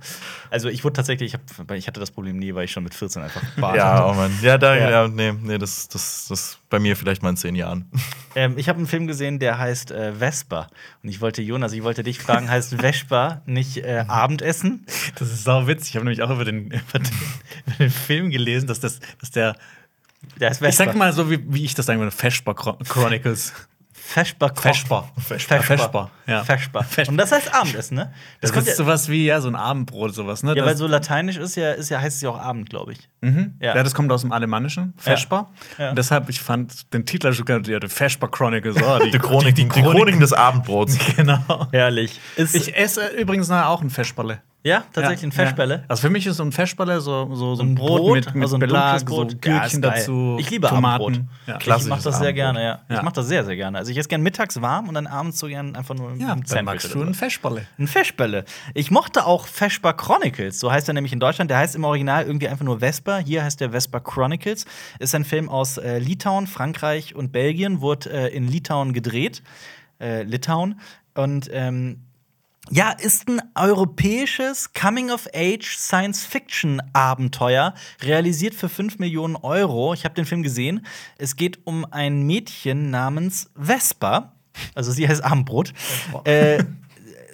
Also ich wurde tatsächlich, ich, hab, ich hatte das Problem nie, weil ich schon mit 14 einfach Bart ja, hatte. oh Mann. Ja, da, Ja. ja. nee, nee, das, das, das bei mir vielleicht mal in zehn Jahren. Ähm, ich habe einen Film gesehen, der heißt äh, Vespa und ich wollte Jonas, ich wollte dich fragen, heißt [LAUGHS] Vespa nicht äh, Abendessen? Das ist sau witzig. Ich habe nämlich auch über den, [LAUGHS] über den, über den Film gelesen, dass, das, dass der. Der Vespa. Ich sag mal so, wie, wie ich das sagen würde: Feschbar Chronicles. Feschbar. Feschbar, ja. Vespa. Vespa. Und das heißt Abendessen, ne? Das, kommt ist sowas wie ja, so ein Abendbrot, sowas, ne? Ja, das, weil so lateinisch ist ja, ist ja heißt es ja auch Abend, glaube ich. Mhm. Ja. Ja. das kommt aus dem Alemannischen, Feschbar. Ja. Und deshalb, ich fand den Titel schon ja, die Feschbar Chronicles. [LAUGHS] Oh, die, Die Chronik, die, die Chroniken des Abendbrots. [LAUGHS] Genau. Herrlich. Ist, Ich esse übrigens nachher auch ein Feschballe. Ja, tatsächlich ein Feschbälle. Ja. Also für mich ist so ein Feschballe so, so, so ein ein Brot, Brot, mit, mit also ein Belag, so Brot. Ja, Gürkchen geil. dazu, Ich liebe Tomaten. Abendbrot. Ja. Ich mache das sehr Abendbrot. gerne, ja. Ich Ja. mache das sehr, sehr gerne. Also ich esse gerne mittags warm und dann abends so gerne einfach nur ja, ein dann magst du ein so. Feschballe. Ein Feschbälle. Ich mochte auch Vespa Chronicles, so heißt er nämlich in Deutschland. Der heißt im Original irgendwie einfach nur Vespa. Hier heißt der Vespa Chronicles. Ist ein Film aus äh, Litauen, Frankreich und Belgien. Wurde äh, in Litauen gedreht. Äh, Litauen. Und ähm, ja, ist ein europäisches Coming-of-Age Science-Fiction-Abenteuer, realisiert für 5 Millionen Euro. Ich habe den Film gesehen. Es geht um ein Mädchen namens Vespa. Also sie heißt Abendbrot. äh,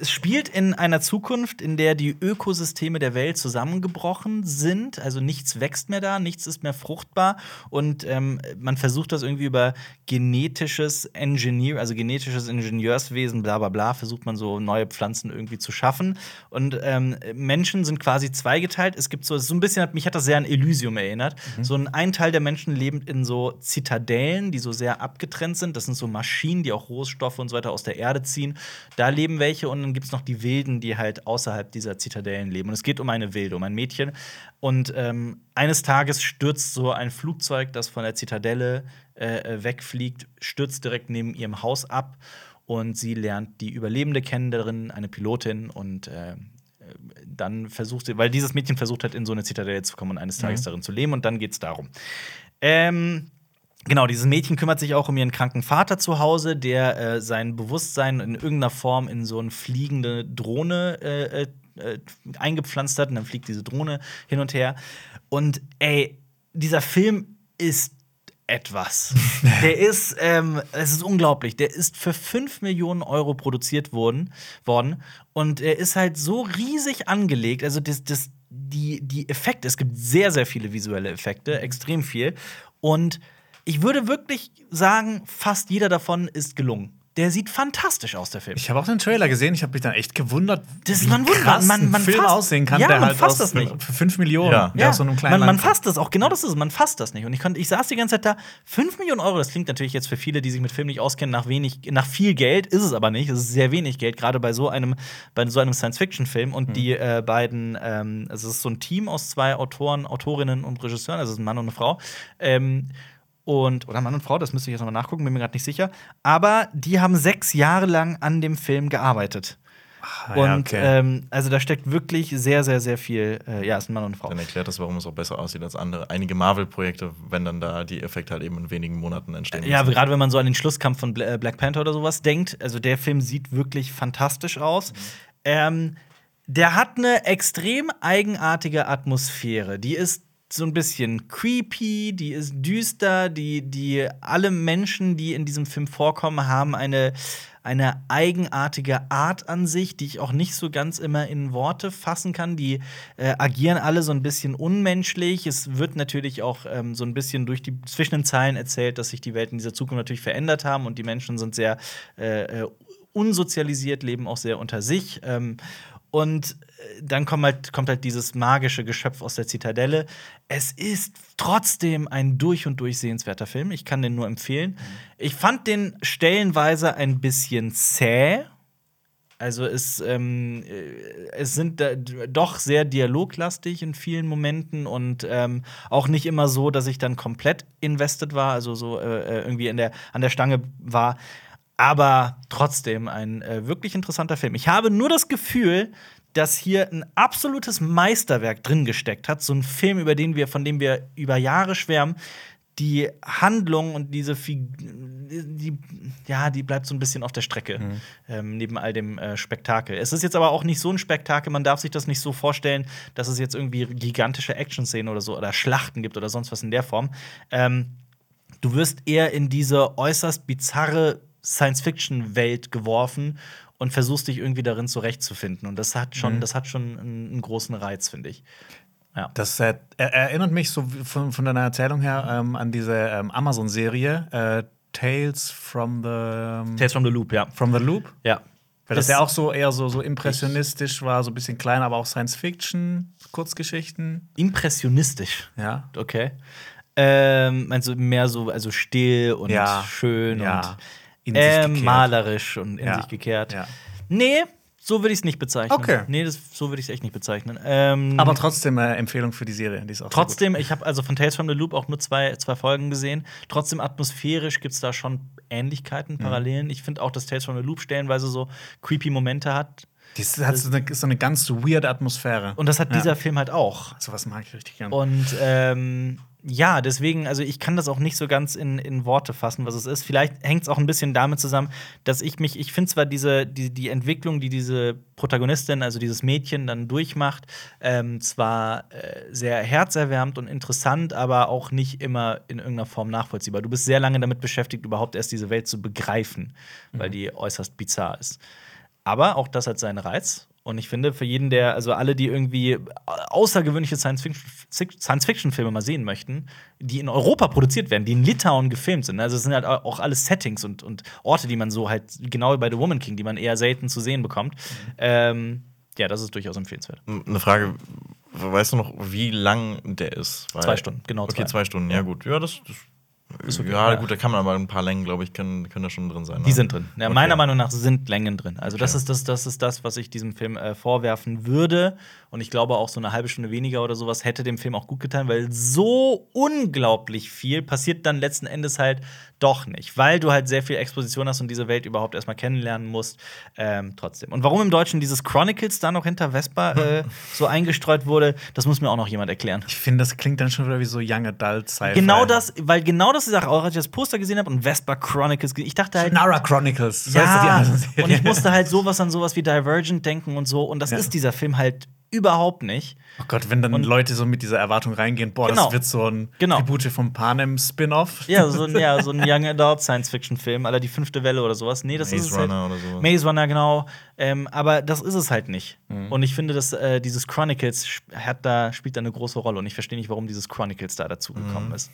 es spielt in einer Zukunft, in der die Ökosysteme der Welt zusammengebrochen sind. Also nichts wächst mehr da, nichts ist mehr fruchtbar. Und ähm, man versucht das irgendwie über genetisches Engineer, also genetisches Ingenieurswesen, bla bla bla, versucht man so neue Pflanzen irgendwie zu schaffen. Und ähm, Menschen sind quasi zweigeteilt. Es gibt so, so ein bisschen, mich hat das sehr an Elysium erinnert. Mhm. So ein, ein Teil der Menschen lebt in so Zitadellen, die so sehr abgetrennt sind. Das sind so Maschinen, die auch Rohstoffe und so weiter aus der Erde ziehen. Da leben welche und dann gibt es noch die Wilden, die halt außerhalb dieser Zitadellen leben. Und es geht um eine Wilde, um ein Mädchen. Und ähm, eines Tages stürzt so ein Flugzeug, das von der Zitadelle äh, äh wegfliegt, stürzt direkt neben ihrem Haus ab. Und sie lernt die Überlebende kennen darin, eine Pilotin und äh, dann versucht sie, weil dieses Mädchen versucht hat, in so eine Zitadelle zu kommen und eines Tages mhm. darin zu leben, und dann geht es darum. Ähm, Genau, dieses Mädchen kümmert sich auch um ihren kranken Vater zu Hause, der äh, sein Bewusstsein in irgendeiner Form in so eine fliegende Drohne äh, äh, äh, eingepflanzt hat. Und dann fliegt diese Drohne hin und her. Und ey, dieser Film ist etwas. [LAUGHS] der ist, ähm, es ist unglaublich. Der ist für 5 Millionen Euro produziert worden, worden. Und er ist halt so riesig angelegt. Also, das, das, die, die Effekte, es gibt sehr, sehr viele visuelle Effekte, extrem viel. Und ich würde wirklich sagen, fast jeder davon ist gelungen. Der sieht fantastisch aus, der Film. Ich habe auch den Trailer gesehen. Ich habe mich dann echt gewundert, das, wie man krass man, man, Film fasst, aussehen kann, ja, der man halt fasst das nicht. für 5 Millionen. Ja, ja. so einem kleinen man, man fasst das auch. Genau das ist es. Man fasst das nicht. Und ich, konnte, ich saß die ganze Zeit da. 5 Millionen Euro, das klingt natürlich jetzt für viele, die sich mit Film nicht auskennen, nach wenig, nach viel Geld. Ist es aber nicht. Es ist sehr wenig Geld, gerade bei so einem, bei so einem Science-Fiction-Film. Und mhm. die äh, beiden, ähm, also es ist so ein Team aus zwei Autoren, Autorinnen und Regisseuren, also ein Mann und eine Frau. Ähm, und, oder Mann und Frau, das müsste ich jetzt nochmal nachgucken, bin mir gerade nicht sicher. Aber die haben sechs Jahre lang an dem Film gearbeitet. Ah, und okay. ähm, also da steckt wirklich sehr, sehr, sehr viel. Äh, ja, ist ein Mann und eine Frau. Dann erklärt das, warum es auch besser aussieht als andere. Einige Marvel-Projekte, wenn dann da die Effekte halt eben in wenigen Monaten entstehen. Ja, gerade wenn man so an den Schlusskampf von äh, Black Panther oder sowas denkt. Also der Film sieht wirklich fantastisch aus. Mhm. Ähm, der hat eine extrem eigenartige Atmosphäre. Die ist so ein bisschen creepy, die ist düster, die, die alle Menschen, die in diesem Film vorkommen, haben eine, eine eigenartige Art an sich, die ich auch nicht so ganz immer in Worte fassen kann. Die äh, agieren alle so ein bisschen unmenschlich. Es wird natürlich auch ähm, so ein bisschen durch die zwischen den Zeilen erzählt, dass sich die Welt in dieser Zukunft natürlich verändert haben und die Menschen sind sehr äh, äh unsozialisiert, leben auch sehr unter sich. Ähm, und äh, dann kommt halt, kommt halt dieses magische Geschöpf aus der Zitadelle. Es ist trotzdem ein durch und durch sehenswerter Film. Ich kann den nur empfehlen. Mhm. Ich fand den stellenweise ein bisschen zäh. Also es, ähm, äh, es sind doch sehr dialoglastig in vielen Momenten und ähm, auch nicht immer so, dass ich dann komplett invested war, also so äh, äh irgendwie der, an der Stange war aber trotzdem ein äh, wirklich interessanter Film. Ich habe nur das Gefühl, dass hier ein absolutes Meisterwerk drin gesteckt hat, so ein Film, über den wir, von dem wir über Jahre schwärmen. Die Handlung und diese Fig die, ja, die bleibt so ein bisschen auf der Strecke, mhm. ähm, neben all dem äh, Spektakel. Es ist jetzt aber auch nicht so ein Spektakel, man darf sich das nicht so vorstellen, dass es jetzt irgendwie gigantische Action-Szenen oder so oder Schlachten gibt oder sonst was in der Form. Ähm, du wirst eher in diese äußerst bizarre Science-Fiction-Welt geworfen und versuchst dich irgendwie darin zurechtzufinden. Und das hat schon, mhm. das hat schon einen, einen großen Reiz, finde ich. Ja. Das äh, erinnert mich so von, von deiner Erzählung her ähm, an diese ähm, Amazon-Serie äh, Tales from the ähm, Tales from the Loop, ja. From the Loop? Ja. Weil das, das ja auch so eher so, so impressionistisch war, so ein bisschen klein, aber auch Science-Fiction, Kurzgeschichten. Impressionistisch? Ja. Okay. Ähm, meinst du mehr so, also still und ja. schön ja. und in äh, malerisch und in ja. sich gekehrt. Ja. Nee, so würde ich es nicht bezeichnen. Okay. Nee, das, so würde ich es echt nicht bezeichnen. Ähm, Aber trotzdem äh, Empfehlung für die Serie. Die ist auch trotzdem, ich habe also von Tales from the Loop auch nur zwei, zwei Folgen gesehen. Trotzdem atmosphärisch gibt es da schon Ähnlichkeiten, mhm. Parallelen. Mhm. Ich finde auch, dass Tales from the Loop stellenweise so creepy Momente hat. Das hat so eine, so eine ganz weird Atmosphäre. Und das hat ja. dieser Film halt auch. So was mag ich richtig gerne. Und ähm, ja, deswegen, also ich kann das auch nicht so ganz in, in Worte fassen, was es ist. Vielleicht hängt es auch ein bisschen damit zusammen, dass ich mich, ich finde zwar diese, die, die Entwicklung, die diese Protagonistin, also dieses Mädchen dann durchmacht, ähm, zwar äh, sehr herzerwärmend und interessant, aber auch nicht immer in irgendeiner Form nachvollziehbar. Du bist sehr lange damit beschäftigt, überhaupt erst diese Welt zu begreifen, mhm. weil die äußerst bizarr ist. Aber auch das hat seinen Reiz. Und ich finde, für jeden, der, also alle, die irgendwie außergewöhnliche Science-Fiction-Filme mal sehen möchten, die in Europa produziert werden, die in Litauen gefilmt sind. Also es sind halt auch alles Settings und, und Orte, die man so halt, genau wie bei The Woman King, die man eher selten zu sehen bekommt. Mhm. Ähm, ja, das ist durchaus empfehlenswert. Eine Frage, weißt du noch, wie lang der ist? Weil zwei Stunden, genau. Okay, zwei, zwei Stunden, ja, gut. Ja, das, das Okay, ja, gut, da kann man aber ein paar Längen, glaube ich, können, können da schon drin sein. Die ne? sind drin. Ja, okay. Meiner Meinung nach sind Längen drin. Also, okay. das, ist das, das ist das, was ich diesem Film äh, vorwerfen würde. Und ich glaube, auch so eine halbe Stunde weniger oder sowas hätte dem Film auch gut getan, weil so unglaublich viel passiert dann letzten Endes halt doch nicht, weil du halt sehr viel Exposition hast und diese Welt überhaupt erstmal kennenlernen musst. Ähm, trotzdem. Und warum im Deutschen dieses Chronicles da noch hinter Vespa äh, [LAUGHS] so eingestreut wurde, das muss mir auch noch jemand erklären. Ich finde, das klingt dann schon wieder wie so Young Adult Sci-Fi. Genau das, weil genau das ist auch als ich das Poster gesehen habe und Vespa Chronicles, ich dachte halt. Nara Chronicles. So ja, und ich musste halt sowas an sowas wie Divergent denken und so. Und das ja. ist dieser Film halt überhaupt nicht. Oh Gott, wenn dann und Leute so mit dieser Erwartung reingehen, boah, genau. das wird so ein genau. Tribute vom Panem-Spin-Off. Ja, so, ein, ja, so ein [LAUGHS] Young Adult Science-Fiction-Film, aller die fünfte Welle oder sowas. Nee, das Maze ist halt. Runner oder sowas. Maze Runner, genau. Ähm, aber das ist es halt nicht. Mhm. Und ich finde, dass äh, dieses Chronicles hat da, spielt da eine große Rolle. Und ich verstehe nicht, warum dieses Chronicles da dazu gekommen mhm. ist.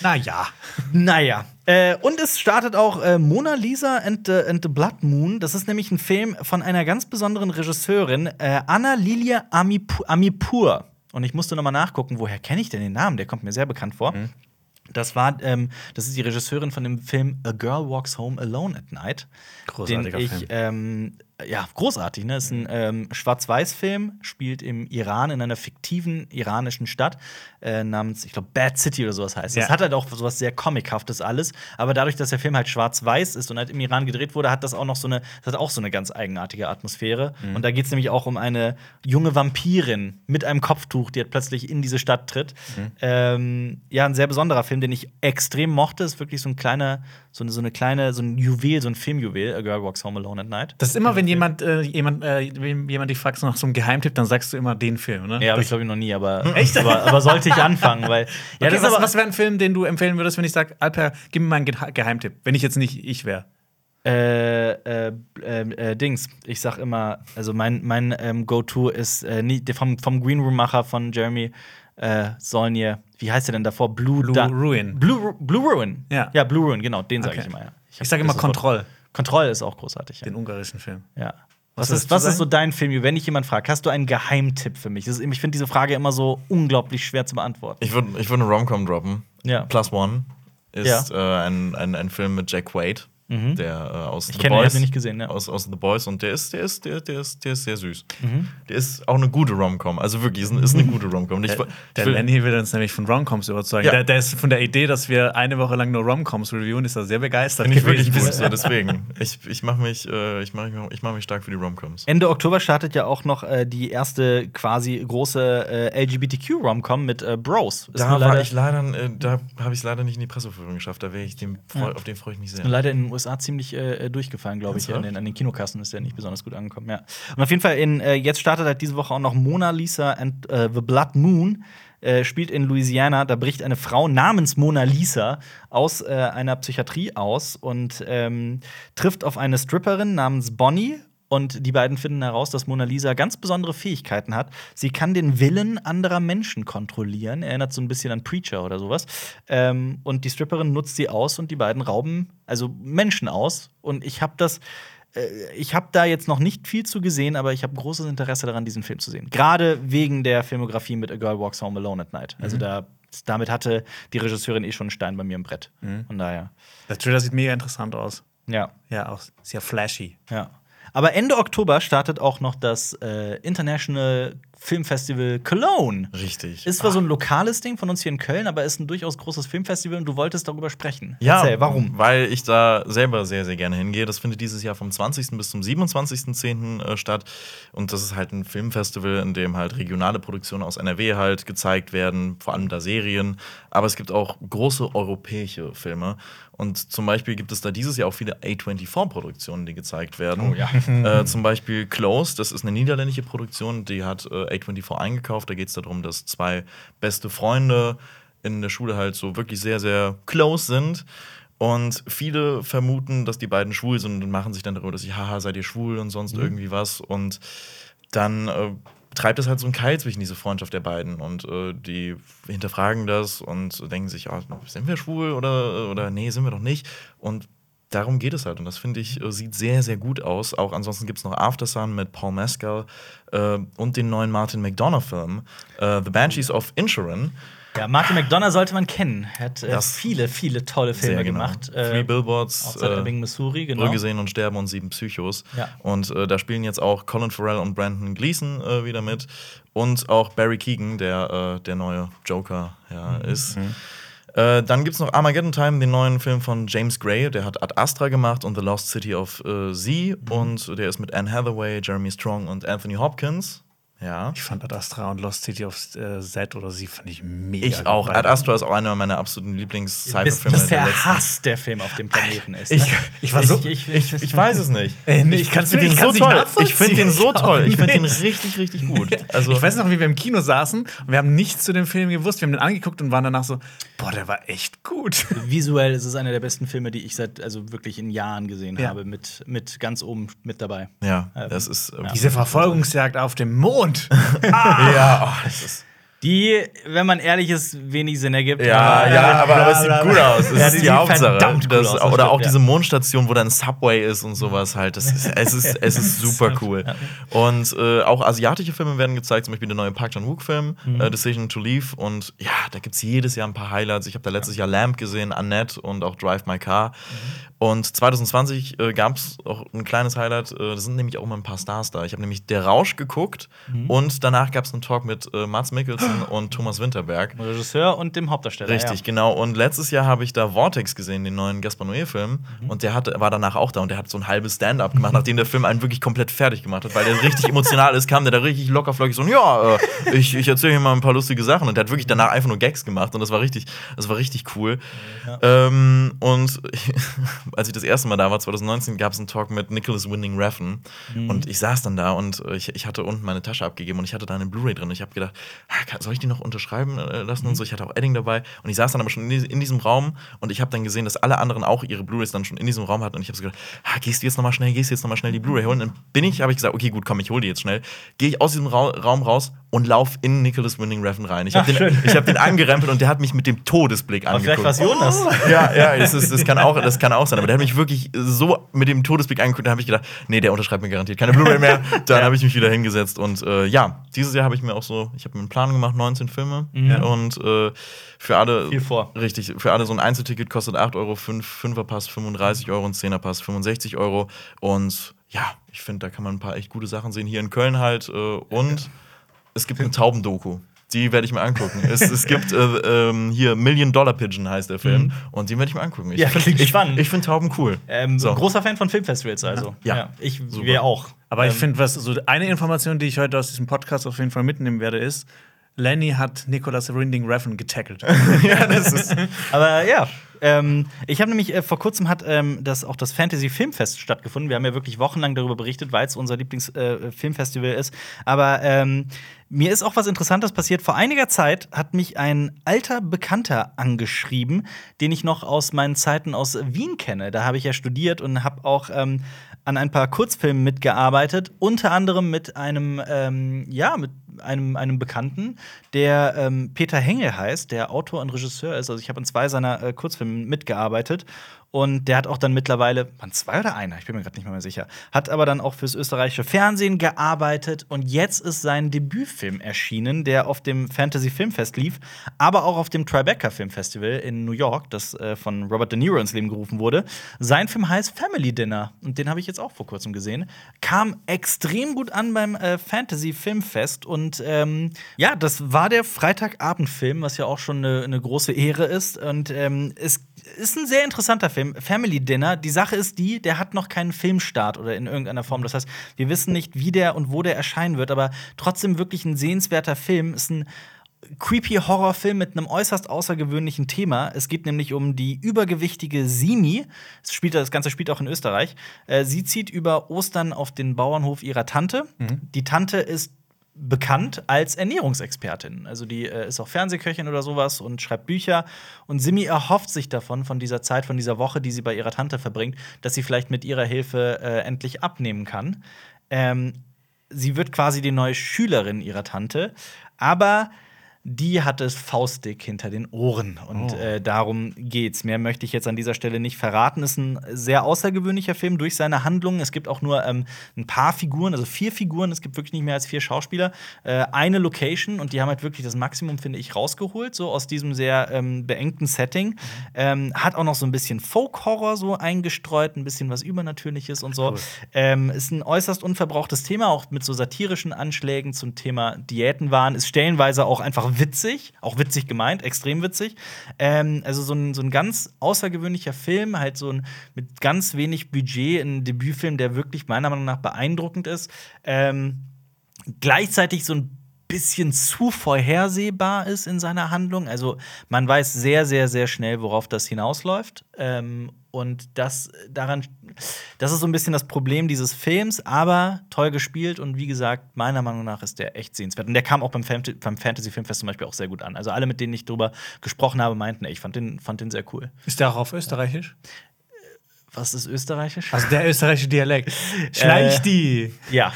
Naja. [LAUGHS] Naja. Äh, und es startet auch äh, Mona Lisa and the, and the Blood Moon. Das ist nämlich ein Film von einer ganz besonderen Regisseurin, äh, Anna Lilia Amipur. Amipur. Und ich musste noch mal nachgucken, woher kenne ich denn den Namen? Der kommt mir sehr bekannt vor. Mhm. Das war, ähm, das ist die Regisseurin von dem Film A Girl Walks Home Alone at Night. Großartiger den ich, Film. Ähm, ja, großartig, ne? Ist ein ähm, Schwarz-Weiß-Film, spielt im Iran, in einer fiktiven iranischen Stadt äh, namens, ich glaube, Bad City oder sowas heißt. Ja. Das hat halt auch sowas sehr Comichaftes alles, aber dadurch, dass der Film halt schwarz-weiß ist und halt im Iran gedreht wurde, hat das auch noch so eine, das hat auch so eine ganz eigenartige Atmosphäre. Mhm. Und da geht es nämlich auch um eine junge Vampirin mit einem Kopftuch, die halt plötzlich in diese Stadt tritt. Mhm. Ähm, ja, ein sehr besonderer Film, den ich extrem mochte. Ist wirklich so ein kleiner, so eine, so eine kleine, so ein Juwel, so ein Filmjuwel, A Girl Walks Home Alone at Night. Das ist immer, wenn jemand, äh, jemand, äh, jemand dich fragt nach so einem Geheimtipp, dann sagst du immer den Film, ne? Ja, habe ich glaube ich noch nie, aber, [LAUGHS] Echt? aber, aber sollte ich anfangen, weil. [LAUGHS] Ja, okay, was, was wäre ein Film, den du empfehlen würdest, wenn ich sage, Alper, gib mir mal einen Geheimtipp, wenn ich jetzt nicht ich wäre? Äh, äh, äh, Dings. Ich sag immer, also mein, mein ähm, Go-To ist äh, vom, vom Green Room-Macher von Jeremy äh, Solnier. Wie heißt der denn davor? Blue, Blue Ruin. Blue, Blue Ruin. Ja. ja, Blue Ruin, genau, den sage okay. ich immer. Ja. Ich, ich sage immer Kontroll. Kontroll ist auch großartig. Ja. Den ungarischen Film. Ja. Was, was, ist, was ist, so dein Film, wenn dich jemand fragt? Hast du einen Geheimtipp für mich? Ist, ich finde diese Frage immer so unglaublich schwer zu beantworten. Ich würde ich würd eine Romcom droppen. Ja. Plus One ist ja. äh, ein, ein, ein Film mit Jack Wade mhm. der äh, aus ich The Boys. Ich nicht gesehen, ja. aus, aus The Boys und der ist, der ist, der, der ist, der ist sehr süß. Mhm. Der ist auch eine gute Romcom. Also wirklich, ist, ist eine gute Romcom. Der, der Lenny will uns nämlich von Romcoms überzeugen. Ja. Der, der, ist von der Idee, dass wir eine Woche lang nur Romcoms reviewen, ist er sehr begeistert. Bin ich wirklich gut. so, [LAUGHS] deswegen. Ich, ich mache mich, äh, ich mach, ich mach mich stark für die Romcoms. Ende Oktober startet ja auch noch äh, die erste quasi große äh, LGBTQ-Romcom mit äh, Bros. Ist da war ich leider, äh, da habe ich es leider nicht in die Presseführung geschafft. Da ich dem, ja. auf den freue ich mich sehr. Ist leider in den USA ziemlich äh, äh, durchgefallen, glaube ich. An den, an den, Kinokassen ist der nicht besonders gut angekommen. Ja. Und auf jeden Fall, in, äh, jetzt startet halt diese Woche auch noch Mona Lisa and uh, the Blood Moon. Äh, spielt in Louisiana. Da bricht eine Frau namens Mona Lisa aus äh, einer Psychiatrie aus und ähm, trifft auf eine Stripperin namens Bonnie und die beiden finden heraus, dass Mona Lisa ganz besondere Fähigkeiten hat. Sie kann den Willen anderer Menschen kontrollieren. Erinnert so ein bisschen an Preacher oder sowas. Ähm, und die Stripperin nutzt sie aus und die beiden rauben also Menschen aus. Und ich habe das. Äh, ich habe da jetzt noch nicht viel zu gesehen, aber ich habe großes Interesse daran, diesen Film zu sehen. Gerade wegen der Filmografie mit A Girl Walks Home Alone at Night. Also mhm. da damit hatte die Regisseurin eh schon einen Stein bei mir im Brett. Mhm. Von daher. Der Trailer sieht mega interessant aus. Ja. Ja, auch sehr flashy. Ja. Aber Ende Oktober startet auch noch das äh, International Filmfestival Cologne. Richtig. Ist zwar ah. so ein lokales Ding von uns hier in Köln, aber ist ein durchaus großes Filmfestival und du wolltest darüber sprechen. Ja, Erzähl, warum? Weil ich da selber sehr, sehr gerne hingehe. Das findet dieses Jahr vom 20. bis zum 27.10. Äh, statt. Und das ist halt ein Filmfestival, in dem halt regionale Produktionen aus NRW halt gezeigt werden, vor allem da Serien. Aber es gibt auch große europäische Filme. Und zum Beispiel gibt es da dieses Jahr auch viele A24-Produktionen, die gezeigt werden. Oh, ja. [LAUGHS] äh, zum Beispiel Close, das ist eine niederländische Produktion, die hat äh, A24 eingekauft. Da geht es darum, dass zwei beste Freunde in der Schule halt so wirklich sehr, sehr close sind. Und viele vermuten, dass die beiden schwul sind und machen sich dann darüber, dass sie, haha, seid ihr schwul und sonst Mhm. irgendwie was. Und dann äh, treibt es halt so einen Keil zwischen diese Freundschaft der beiden. Und äh, die hinterfragen das und denken sich, ah, sind wir schwul oder, oder nee, sind wir doch nicht. Und darum geht es halt. Und das finde ich, äh, sieht sehr, sehr gut aus. Auch ansonsten gibt es noch Aftersun mit Paul Mescal äh, und den neuen Martin McDonough-Film, äh, The Banshees of Inisherin. Ja, Martin McDonough sollte man kennen. Er hat äh, viele, viele tolle Filme genau. gemacht. Three Äh, Billboards, auch seit äh, Ebbing, Missouri, genau. Brügge sehen und sterben und sieben Psychos. Ja. Und äh, da spielen jetzt auch Colin Farrell und Brandon Gleason äh, wieder mit. Und auch Barry Keegan, der äh, der neue Joker ja, Mhm. ist. Äh, dann gibt es noch Armageddon Time, den neuen Film von James Gray. Der hat Ad Astra gemacht und The Lost City of äh, Z. Mhm. Und der ist mit Anne Hathaway, Jeremy Strong und Anthony Hopkins. Ja. Ich fand Ad Astra und Lost City of äh, Z oder sie fand ich mega. Ich auch. Ad Astra ist auch einer meiner absoluten bis, Lieblings-Cyberfilme bis der der letzten Hass der Film auf dem Planeten ist. Ich- ne? ich war so- Ich, Ich, ich weiß es nicht. Nee, ich kann's finde nicht- den ich so toll. Ich finde den so Ich toll. Ich finde den richtig, richtig gut. Also, ich weiß noch, wie wir im Kino saßen und wir haben nichts zu dem Film gewusst. Wir haben den angeguckt und waren danach so, boah, der war echt gut. [LAUGHS] Visuell ist es einer der besten Filme, die ich seit also wirklich in Jahren gesehen Ja. habe, mit, mit ganz oben mit dabei. ja, Ähm, das ist. äh, Diese Verfolgungsjagd auf dem Mond. [LAUGHS] Ja, oh, das ist. Die, wenn man ehrlich ist, wenig Sinn ergibt. Ja, aber- ja, aber, aber es sieht gut aus. Das Ja, ist die die, Hauptsache. Das, aus, oder stimmt, auch ja. diese Mondstation, wo dann Subway ist und sowas halt. Das ist, es, ist, es ist [LAUGHS] super cool. Und äh, auch asiatische Filme werden gezeigt, zum Beispiel der neue Park Chan-wook-Film, Mhm. äh, Decision to Leave. Und ja, da gibt es jedes Jahr ein paar Highlights. Ich habe da letztes Jahr Lamp gesehen, Annette und auch Drive My Car. Mhm. Und 2020 äh, gab es auch ein kleines Highlight. Äh, da sind nämlich auch mal ein paar Stars da. Ich habe nämlich Der Rausch geguckt Mhm. und danach gab es einen Talk mit äh, Mats Mikkelsen und Thomas Winterberg. Regisseur und dem Hauptdarsteller. Richtig, ja. genau. Und letztes Jahr habe ich da Vortex gesehen, den neuen Gaspar Noé-Film. Mhm. Und der hatte, war danach auch da und der hat so ein halbes Stand-up gemacht, nachdem der Film einen wirklich komplett fertig gemacht hat, weil der richtig emotional ist, kam der da richtig lockerflockig so, ja, äh, ich, ich erzähle hier mal ein paar lustige Sachen. Und der hat wirklich danach einfach nur Gags gemacht und das war richtig, das war richtig cool. Ähm, und [LAUGHS] als ich das erste Mal da war, 2019, gab es einen Talk mit Nicholas Winding Refn. Mhm. Und ich saß dann da und ich, ich hatte unten meine Tasche abgegeben und ich hatte da eine Blu-ray drin. Ich habe gedacht, ah, soll ich die noch unterschreiben äh, lassen und so. Ich hatte auch Edding dabei und ich saß dann aber schon in, die- in diesem Raum und ich habe dann gesehen, dass alle anderen auch ihre Blu-rays dann schon in diesem Raum hatten und ich habe so gedacht, ah, gehst du jetzt nochmal schnell, gehst du jetzt nochmal schnell die Blu-ray holen? Dann bin ich, habe ich gesagt, okay, gut, komm, ich hole die jetzt schnell. Gehe ich aus diesem Ra Raum raus und lauf in Nicholas Winding Refn rein. Ich habe den, ich hab den angerempelt und der hat mich mit dem Todesblick Aber vielleicht angeguckt. war Jonas. Ja, ja, das, ist, das, kann auch, das kann auch sein. Aber der hat mich wirklich so mit dem Todesblick angeguckt, da habe ich gedacht, nee, der unterschreibt mir garantiert keine Blu-ray mehr. Dann habe ich mich wieder hingesetzt. Und äh, ja, dieses Jahr habe ich mir auch so, ich habe mir einen Plan gemacht, 19 Filme. Und äh, für alle. Viel vor. Richtig, für alle so ein Einzelticket kostet 8 Euro, 5, 5er Pass 35 Euro und 10er Pass 65 Euro. Und ja, ich finde, da kann man ein paar echt gute Sachen sehen. Hier in Köln halt. Äh, und es gibt eine Taubendoku. Die werde ich mir angucken. es, es gibt äh, ähm, hier Million Dollar Pigeon heißt der Film. Und den werde ich mir angucken. Ich Ja, find- klingt ich, spannend. Ich finde Tauben cool. Ähm, So. Großer Fan von Filmfestivals, also. Ja. Ich, Super. wir auch. Aber ich Ähm, finde, was so eine Information, die ich heute aus diesem Podcast auf jeden Fall mitnehmen werde, ist, Lenny hat Nicholas Winding Refn getackelt. [LAUGHS] ja, das ist. Aber ja, ähm, ich habe nämlich äh, vor kurzem hat ähm, das auch das Fantasy Filmfest stattgefunden. Wir haben ja wirklich wochenlang darüber berichtet, weil es unser Lieblingsfilmfestival äh, ist. Aber ähm, mir ist auch was Interessantes passiert. Vor einiger Zeit hat mich ein alter Bekannter angeschrieben, den ich noch aus meinen Zeiten aus Wien kenne. Da habe ich ja studiert und habe auch ähm, an ein paar Kurzfilmen mitgearbeitet, unter anderem mit einem, ähm, ja, mit einem, einem Bekannten, der ähm, Peter Hengel heißt, der Autor und Regisseur ist. Also ich habe an zwei seiner äh, Kurzfilme mitgearbeitet. Und der hat auch dann mittlerweile, waren zwei oder einer, ich bin mir gerade nicht mehr, sicher, hat aber dann auch fürs österreichische Fernsehen gearbeitet. Und jetzt ist sein Debütfilm erschienen, der auf dem Fantasy Filmfest lief, aber auch auf dem Tribeca Filmfestival in New York, das äh, von Robert De Niro ins Leben gerufen wurde. Sein Film heißt Family Dinner und den habe ich jetzt auch vor kurzem gesehen. Kam extrem gut an beim äh, Fantasy Filmfest und ähm, ja, das war der Freitagabendfilm, was ja auch schon eine, eine große Ehre ist. Und ähm, es ist ein sehr interessanter Film, Family Dinner. Die Sache ist die, der hat noch keinen Filmstart oder in irgendeiner Form. Das heißt, wir wissen nicht, wie der und wo der erscheinen wird, aber trotzdem wirklich ein sehenswerter Film. Ist ein creepy Horrorfilm mit einem äußerst außergewöhnlichen Thema. Es geht nämlich um die übergewichtige Simi. Es spielt, das Ganze spielt auch in Österreich. Äh, sie zieht über Ostern auf den Bauernhof ihrer Tante. Die Tante ist bekannt als Ernährungsexpertin. Also die äh, ist auch Fernsehköchin oder sowas und schreibt Bücher. Und Simi erhofft sich davon, von dieser Zeit, von dieser Woche, die sie bei ihrer Tante verbringt, dass sie vielleicht mit ihrer Hilfe äh, endlich abnehmen kann. Ähm, sie wird quasi die neue Schülerin ihrer Tante, aber die hat es faustdick hinter den Ohren. Und Oh. äh, darum geht's. Mehr möchte ich jetzt an dieser Stelle nicht verraten. Ist ein sehr außergewöhnlicher Film durch seine Handlungen. Es gibt auch nur ähm, ein paar Figuren, also vier Figuren. Es gibt wirklich nicht mehr als vier Schauspieler. Äh, eine Location und die haben halt wirklich das Maximum, finde ich, rausgeholt, so aus diesem sehr ähm, beengten Setting. Ähm, hat auch noch so ein bisschen Folk-Horror so eingestreut, ein bisschen was Übernatürliches und so. Cool. Ähm, ist ein äußerst unverbrauchtes Thema, auch mit so satirischen Anschlägen zum Thema Diätenwahn. Ist stellenweise auch einfach witzig, auch witzig gemeint, extrem witzig. Ähm, also so ein, so ein ganz außergewöhnlicher Film, halt so ein mit ganz wenig Budget, ein Debütfilm, der wirklich meiner Meinung nach beeindruckend ist. Ähm, gleichzeitig so ein bisschen zu vorhersehbar ist in seiner Handlung. Also man weiß sehr, sehr, sehr schnell, worauf das hinausläuft. Ähm, und das daran, das ist so ein bisschen das Problem dieses Films, aber toll gespielt und wie gesagt, meiner Meinung nach ist der echt sehenswert. Und der kam auch beim, Fan beim Fantasy Filmfest zum Beispiel auch sehr gut an. Also alle, mit denen ich drüber gesprochen habe, meinten, ey, ich fand den, fand den sehr cool. Ist der auch auf Österreichisch? Was ist österreichisch? Also der österreichische Dialekt. [LAUGHS] Schleich Äh, die! ja.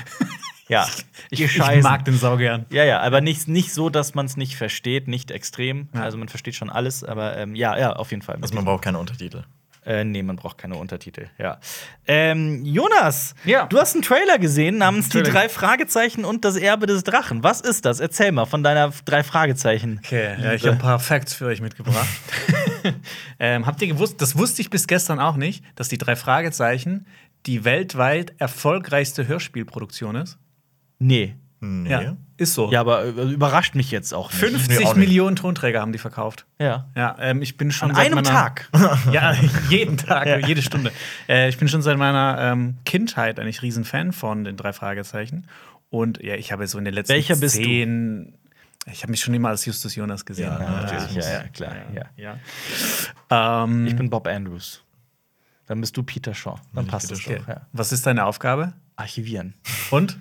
Ja. [LAUGHS] Ich, ich Scheißen. mag den Sau gern. Ja, ja, aber nicht, nicht so, dass man es nicht versteht, nicht extrem. Ja. Also man versteht schon alles, aber ähm, ja, ja, auf jeden Fall. Also man braucht keine Untertitel. Äh, nee, man braucht keine Untertitel, ja. Ähm, Jonas, Ja. du hast einen Trailer gesehen namens Die Trailer. drei Fragezeichen und das Erbe des Drachen. Was ist das? Erzähl mal von deiner drei Fragezeichen. Okay, ja, ich habe ein paar Facts für euch mitgebracht. [LAUGHS] ähm, habt ihr gewusst, das wusste ich bis gestern auch nicht, dass die drei Fragezeichen die weltweit erfolgreichste Hörspielproduktion ist? Nee. Nee. Ja, ist so. Ja, aber äh, überrascht mich jetzt auch nicht. 50 Nee, auch nicht. Millionen Tonträger haben die verkauft. Ja. Ja, ähm, ich bin schon An seit einem meiner, Tag. [LAUGHS] Ja, jeden Tag, [LAUGHS] Ja. jede Stunde. Äh, ich bin schon seit meiner ähm, Kindheit eigentlich Riesenfan von den drei Fragezeichen. Und ja, ich habe so in den letzten Welcher bist du? zehn. Ich habe mich schon immer als Justus Jonas gesehen. Ja, natürlich. Ja, ja, klar. Ja. ja. Ähm, Ich bin Bob Andrews. Dann bist du Peter Shaw. Dann passt es. Ja. was ist deine Aufgabe? Archivieren. Und?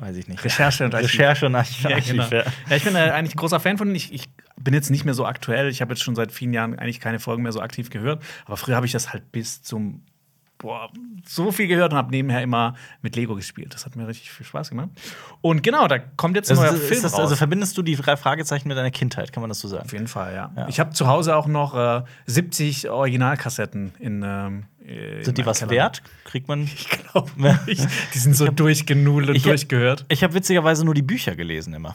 Weiß ich nicht. Recherche und [LAUGHS] Archiv. Recherche und Archiv. [LAUGHS] Ja, genau. Ja. ja, ich bin äh, eigentlich ein großer Fan von denen. Ich, ich bin jetzt nicht mehr so aktuell. Ich habe jetzt schon seit vielen Jahren eigentlich keine Folgen mehr so aktiv gehört. Aber früher habe ich das halt bis zum boah, so viel gehört und habe nebenher immer mit Lego gespielt. Das hat mir richtig viel Spaß gemacht. Und genau, da kommt jetzt ein Also, neuer ist Film das, raus. also verbindest du die drei Fragezeichen mit deiner Kindheit, kann man das so sagen? Auf jeden Fall, ja. Ja. Ich habe zu Hause auch noch äh, 70 Originalkassetten in. Ähm, äh, in Sind die was Keller. wert? Kriegt man. [LAUGHS] Ich glaube nicht. [LAUGHS] Die sind so durchgenudelt und ich hab- durchgehört. Ich habe witzigerweise nur die Bücher gelesen immer.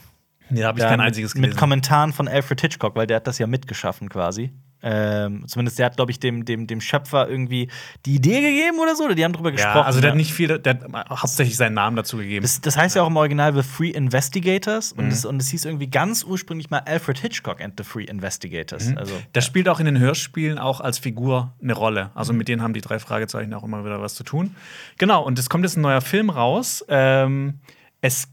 Nee, da habe ich Ja, kein mit- einziges Mit gelesen. Kommentaren von Alfred Hitchcock, weil der hat das ja mitgeschaffen quasi. Ähm, zumindest der hat, glaube ich, dem, dem, dem Schöpfer irgendwie die Idee gegeben oder so. Oder die haben drüber gesprochen. ja, also der ja. hat nicht viel, der hat hauptsächlich seinen Namen dazu gegeben. Das, das heißt ja auch im Original The Free Investigators Mhm. und, es, und es hieß irgendwie ganz ursprünglich mal Alfred Hitchcock and the Free Investigators. Mhm. Also, Der spielt auch in den Hörspielen auch als Figur eine Rolle. Also mit denen haben die drei Fragezeichen auch immer wieder was zu tun. Genau, und es kommt jetzt ein neuer Film raus. Ähm, es,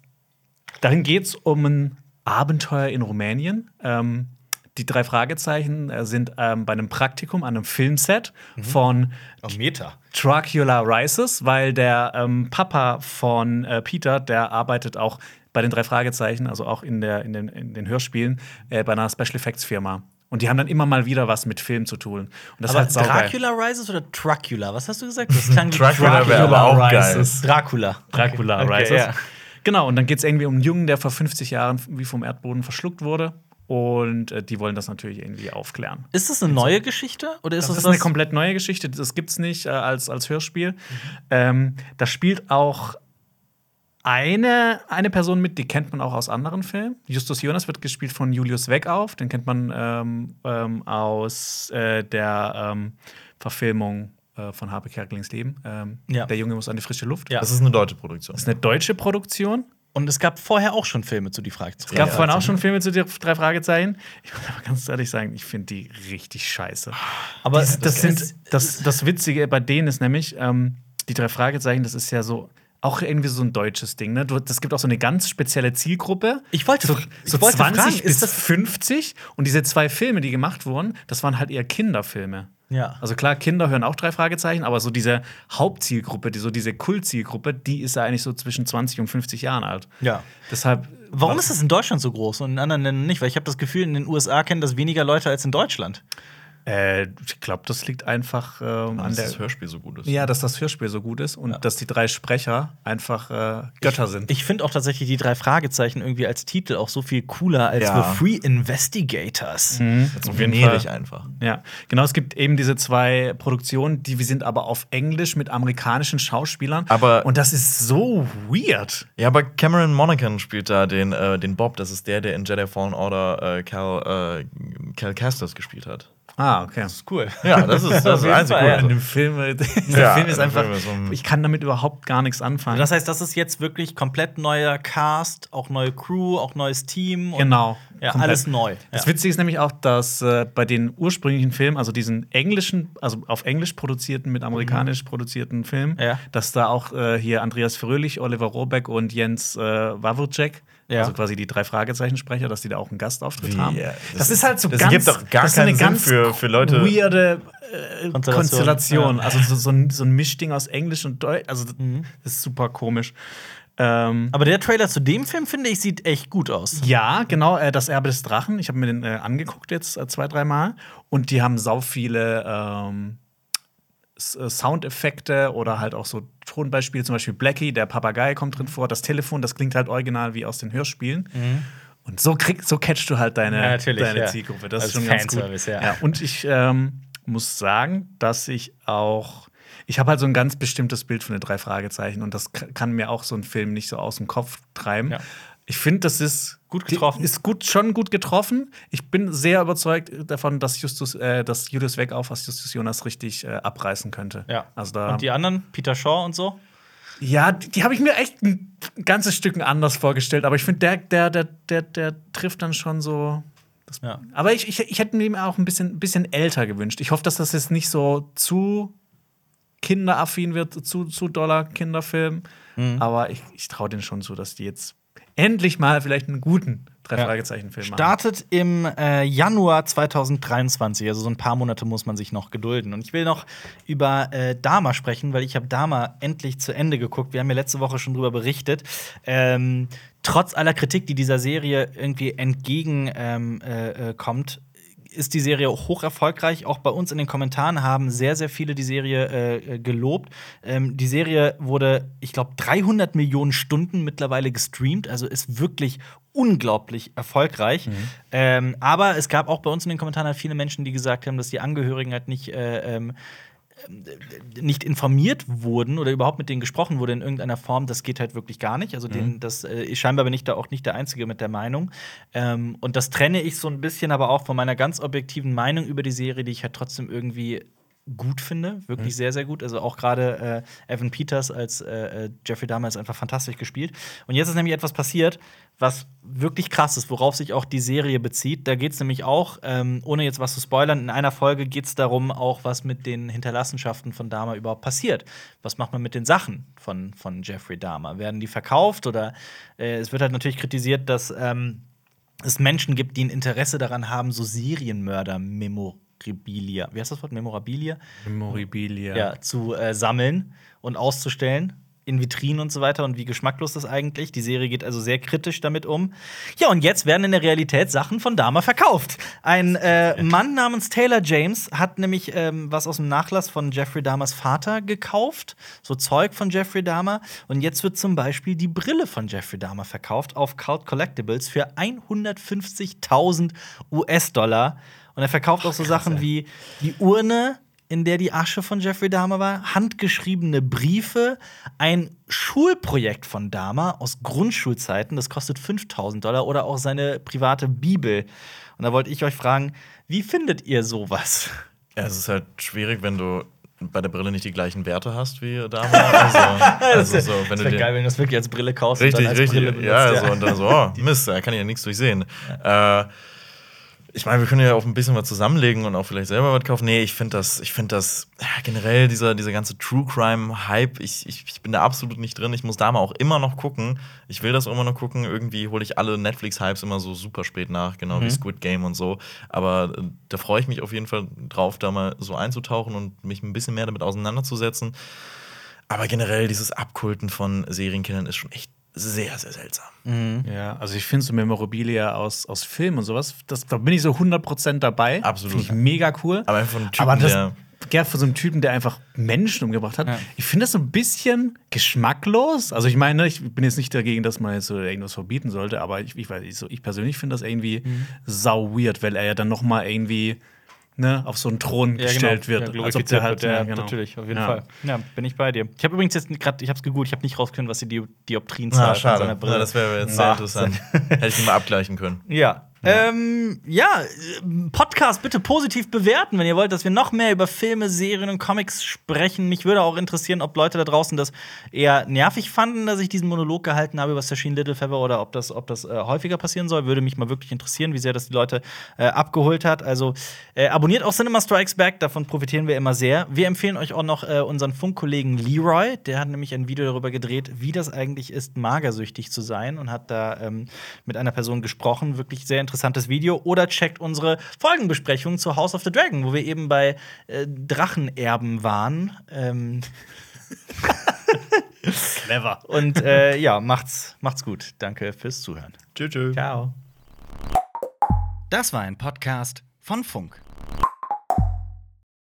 darin geht es um ein Abenteuer in Rumänien. Ähm, die drei Fragezeichen äh, sind ähm, bei einem Praktikum an einem Filmset von auf Meta. Dracula Rises, weil der ähm, Papa von äh, Peter, der arbeitet auch bei den drei Fragezeichen, also auch in, der, in, den, in den Hörspielen, äh, bei einer Special Effects Firma. Und die haben dann immer mal wieder was mit Film zu tun. Und das Aber ist halt. Dracula Rises oder Dracula? Was hast du gesagt? Das klang Dracula wäre aber auch geil. Rises. Dracula. Dracula Okay, Rises. ja. Genau, und dann geht es irgendwie um einen Jungen, der vor 50 Jahren wie vom Erdboden verschluckt wurde. Und äh, die wollen das natürlich irgendwie aufklären. Ist das eine neue Geschichte? Oder ist Das das, ist eine komplett neue Geschichte. Das gibt's nicht äh, als, als Hörspiel. Ähm, da spielt auch eine, eine Person mit, die kennt man auch aus anderen Filmen. Justus Jonas wird gespielt von Julius Weckauf. Den kennt man ähm, ähm, aus äh, der ähm, Verfilmung äh, von Habe Kerkelings Leben. Ähm, Ja. Der Junge muss an die frische Luft. Ja. Das ist eine deutsche Produktion. Das ist eine deutsche Produktion. Und es gab vorher auch schon Filme zu die Frage. Es gab vorhin auch schon Filme zu den drei Fragezeichen. Ich muss aber ganz ehrlich sagen, ich finde die richtig scheiße. Aber das, das, das sind, das, das Witzige bei denen ist nämlich, ähm, die drei Fragezeichen, das ist ja so auch irgendwie so ein deutsches Ding. Ne? Das gibt auch so eine ganz spezielle Zielgruppe. Ich wollte so, so ich wollte 20 fragen, bis ist das- 50. Und diese zwei Filme, die gemacht wurden, das waren halt eher Kinderfilme. Ja. Also klar, Kinder hören auch drei Fragezeichen, aber so diese Hauptzielgruppe, die, so diese Kultzielgruppe, die ist ja eigentlich so zwischen 20 und 50 Jahren alt. Ja. Deshalb. Warum ist das in Deutschland so groß und in anderen Ländern nicht? Weil ich habe das Gefühl, in den USA kennen das weniger Leute als in Deutschland. Äh, ich glaube, das liegt einfach ähm, an dass der. das Hörspiel so gut ist. Ja, dass das Hörspiel so gut ist und dass die drei Sprecher einfach äh, Götter sind. Ich finde auch tatsächlich die drei Fragezeichen irgendwie als Titel auch so viel cooler als Ja. The Free Investigators. Jetzt Auf jeden generisch Fall. einfach. Ja, genau. Es gibt eben diese zwei Produktionen, die wir sind aber auf Englisch mit amerikanischen Schauspielern. Aber- und das ist so weird. Ja, aber Cameron Monaghan spielt da den, äh, den Bob. Das ist der, der in Jedi Fallen Order äh, Cal, äh, Cal Kestis gespielt hat. Ah, okay. Cool. Ja, das ist das, ist das einzige ja. An dem Film, äh, [LAUGHS] der Ja, Film ist einfach. Film ist so ein- ich kann damit überhaupt gar nichts anfangen. Das heißt, das ist jetzt wirklich komplett neuer Cast, auch neue Crew, auch neues Team. und- genau. Ja, komplett. alles neu. Das. Witzige ist nämlich auch, dass äh, bei den ursprünglichen Filmen, also diesen englischen, also auf Englisch produzierten mit amerikanisch produzierten Filmen, Ja. dass da auch äh, hier Andreas Fröhlich, Oliver Rohrbeck und Jens äh, Wawrczyk, Ja. also quasi die drei Fragezeichensprecher, dass die da auch einen Gastauftritt Wie, haben. ja, Das, das ist halt so das ganz, doch gar das ist so eine keinen Sinn ganz für- für Leute- weirde äh, Konstellation. Konstellation. Ja. Also so, so, ein, so ein Mischding aus Englisch und Deutsch. Also Mhm. das ist super komisch. Ähm, Aber der Trailer zu dem Film, finde ich, sieht echt gut aus. ja, genau, äh, das Erbe des Drachen. Ich habe mir den äh, angeguckt jetzt äh, zwei, dreimal. Und die haben sau viele ähm, äh, Soundeffekte oder halt auch so Tonbeispiele. Zum Beispiel Blackie, der Papagei kommt drin vor. Das Telefon, das klingt halt original wie aus den Hörspielen. Und so, krieg, so catchst du halt deine, Ja, deine ja. Zielgruppe. Das Als ist schon ganz gut. Fanservice, ja. und ich ähm, muss sagen, dass ich auch ich habe halt so ein ganz bestimmtes Bild von den drei Fragezeichen und das kann mir auch so ein Film nicht so aus dem Kopf treiben. Ja. Ich finde, das ist Gut getroffen. Ist gut, schon gut getroffen. Ich bin sehr überzeugt davon, dass Justus, äh, dass Julius Weckauf als Justus Jonas richtig äh, abreißen könnte. Ja. Also da, Und die anderen, Peter Shaw und so? ja, die, die habe ich mir echt ein ganzes Stück anders vorgestellt. Aber ich finde, der, der, der, der, der trifft dann schon so. Ja. Aber ich, ich, ich hätte mir auch ein bisschen, bisschen älter gewünscht. Ich hoffe, dass das jetzt nicht so zu kinderaffin wird, zu, zu doller Kinderfilm. Mhm. Aber ich, ich traue denen schon zu, dass die jetzt endlich mal vielleicht einen guten drei Ja. Fragezeichen-Film machen. Startet im äh, Januar 2023, also so ein paar Monate muss man sich noch gedulden. Und ich will noch über äh, Dama sprechen, weil ich habe Dama endlich zu Ende geguckt. Wir haben ja letzte Woche schon drüber berichtet. Ähm, trotz aller Kritik, die dieser Serie irgendwie entgegenkommt, ähm, äh, äh, ist die Serie hoch erfolgreich. Auch bei uns in den Kommentaren haben sehr, sehr viele die Serie äh, gelobt. Ähm, die Serie wurde, ich glaube, 300 Millionen Stunden mittlerweile gestreamt, also ist wirklich unglaublich erfolgreich. Ähm, aber es gab auch bei uns in den Kommentaren halt viele Menschen, die gesagt haben, dass die Angehörigen halt nicht äh, ähm, nicht informiert wurden oder überhaupt mit denen gesprochen wurde in irgendeiner Form, das geht halt wirklich gar nicht. Also den, das äh, scheinbar bin ich da auch nicht der Einzige mit der Meinung. Ähm, und das trenne ich so ein bisschen aber auch von meiner ganz objektiven Meinung über die Serie, die ich halt trotzdem irgendwie gut finde, wirklich sehr, sehr gut. Also auch gerade äh, Evan Peters als äh, äh, Jeffrey Dahmer ist einfach fantastisch gespielt. Und jetzt ist nämlich etwas passiert, was wirklich krass ist, worauf sich auch die Serie bezieht. Da geht es nämlich auch, ähm, ohne jetzt was zu spoilern, in einer Folge geht es darum, auch was mit den Hinterlassenschaften von Dahmer überhaupt passiert. Was macht man mit den Sachen von, von Jeffrey Dahmer? Werden die verkauft oder äh, es wird halt natürlich kritisiert, dass ähm, es Menschen gibt, die ein Interesse daran haben, so Serienmörder-Memorabilia, wie heißt das Wort? Memorabilia? Memorabilia. Ja, zu äh, sammeln und auszustellen in Vitrinen und so weiter und wie geschmacklos das eigentlich. Die Serie geht also sehr kritisch damit um. Ja, und jetzt werden in der Realität Sachen von Dahmer verkauft. Ein äh, Mann namens Taylor James hat nämlich ähm, was aus dem Nachlass von Jeffrey Dahmers Vater gekauft, so Zeug von Jeffrey Dahmer. Und jetzt wird zum Beispiel die Brille von Jeffrey Dahmer verkauft auf Cult Collectibles für 150.000 US-Dollar. Und er verkauft auch so Sachen wie die Urne, in der die Asche von Jeffrey Dahmer war, handgeschriebene Briefe, ein Schulprojekt von Dahmer aus Grundschulzeiten, das kostet 5000 Dollar, oder auch seine private Bibel. Und da wollte ich euch fragen, wie findet ihr sowas? Ja, es ist halt schwierig, wenn du bei der Brille nicht die gleichen Werte hast wie damals. Also, [LAUGHS] also so, wenn du dir- wenn du das wirklich als Brille kaufst Richtig, und dann als richtig. Brille benutzt. ja, so, und dann so, oh, Mist, da kann ich ja nichts durchsehen. Äh, Ich meine, wir können ja auch ein bisschen was zusammenlegen und auch vielleicht selber was kaufen. Nee, ich finde das, ich finde das ja, generell dieser, dieser ganze True Crime Hype, ich, ich, ich bin da absolut nicht drin. Ich muss da mal auch immer noch gucken. Ich will das auch immer noch gucken. Irgendwie hole ich alle Netflix Hypes immer so super spät nach, genau Mhm. wie Squid Game und so. Aber äh, da freue ich mich auf jeden Fall drauf, da mal so einzutauchen und mich ein bisschen mehr damit auseinanderzusetzen. Aber generell dieses Abkulten von Serienkindern ist schon echt sehr, sehr seltsam. Ja, also ich finde so Memorabilia aus, aus Film und sowas, das, da bin ich so 100% dabei. Absolut. Finde ich mega cool. Aber einfach von einem Typen, Aber das, der ja, von so einem Typen, der einfach Menschen umgebracht hat. Ja. Ich finde das so ein bisschen geschmacklos. Also ich meine, ich bin jetzt nicht dagegen, dass man jetzt so irgendwas verbieten sollte, aber ich, ich weiß nicht, so ich persönlich finde das irgendwie Mhm. sau weird, weil er ja dann noch mal irgendwie ne, auf so einen Thron gestellt wird. Ja, als ob der halt, ja, ja, genau. natürlich, auf jeden Ja. Fall. Ja, bin ich bei dir. Ich habe übrigens jetzt gerade, ich habe es gegoogelt, ich habe nicht rausgefunden, was die Di- Dioptrienzahl Ah, schade. seiner Brille. Ja, das wäre jetzt sehr interessant. Hätte ich mal abgleichen können. Ja. Ähm, ja, Podcast bitte positiv bewerten, wenn ihr wollt, dass wir noch mehr über Filme, Serien und Comics sprechen. Mich würde auch interessieren, ob Leute da draußen das eher nervig fanden, dass ich diesen Monolog gehalten habe über Sashin Little Feather oder ob das, ob das äh, häufiger passieren soll. Würde mich mal wirklich interessieren, wie sehr das die Leute äh, abgeholt hat. Also äh, abonniert auch Cinema Strikes Back, davon profitieren wir immer sehr. Wir empfehlen euch auch noch äh, unseren Funkkollegen Leroy, der hat nämlich ein Video darüber gedreht, wie das eigentlich ist, magersüchtig zu sein und hat da ähm, mit einer Person gesprochen. Wirklich sehr interessantes Video. Oder checkt unsere Folgenbesprechung zu House of the Dragon, wo wir eben bei äh, Drachenerben waren. Ähm, [LAUGHS] Clever. und äh, ja, macht's, macht's gut. Danke fürs Zuhören. Tschüss. tschüss. Ciao. Das war ein Podcast von Funk.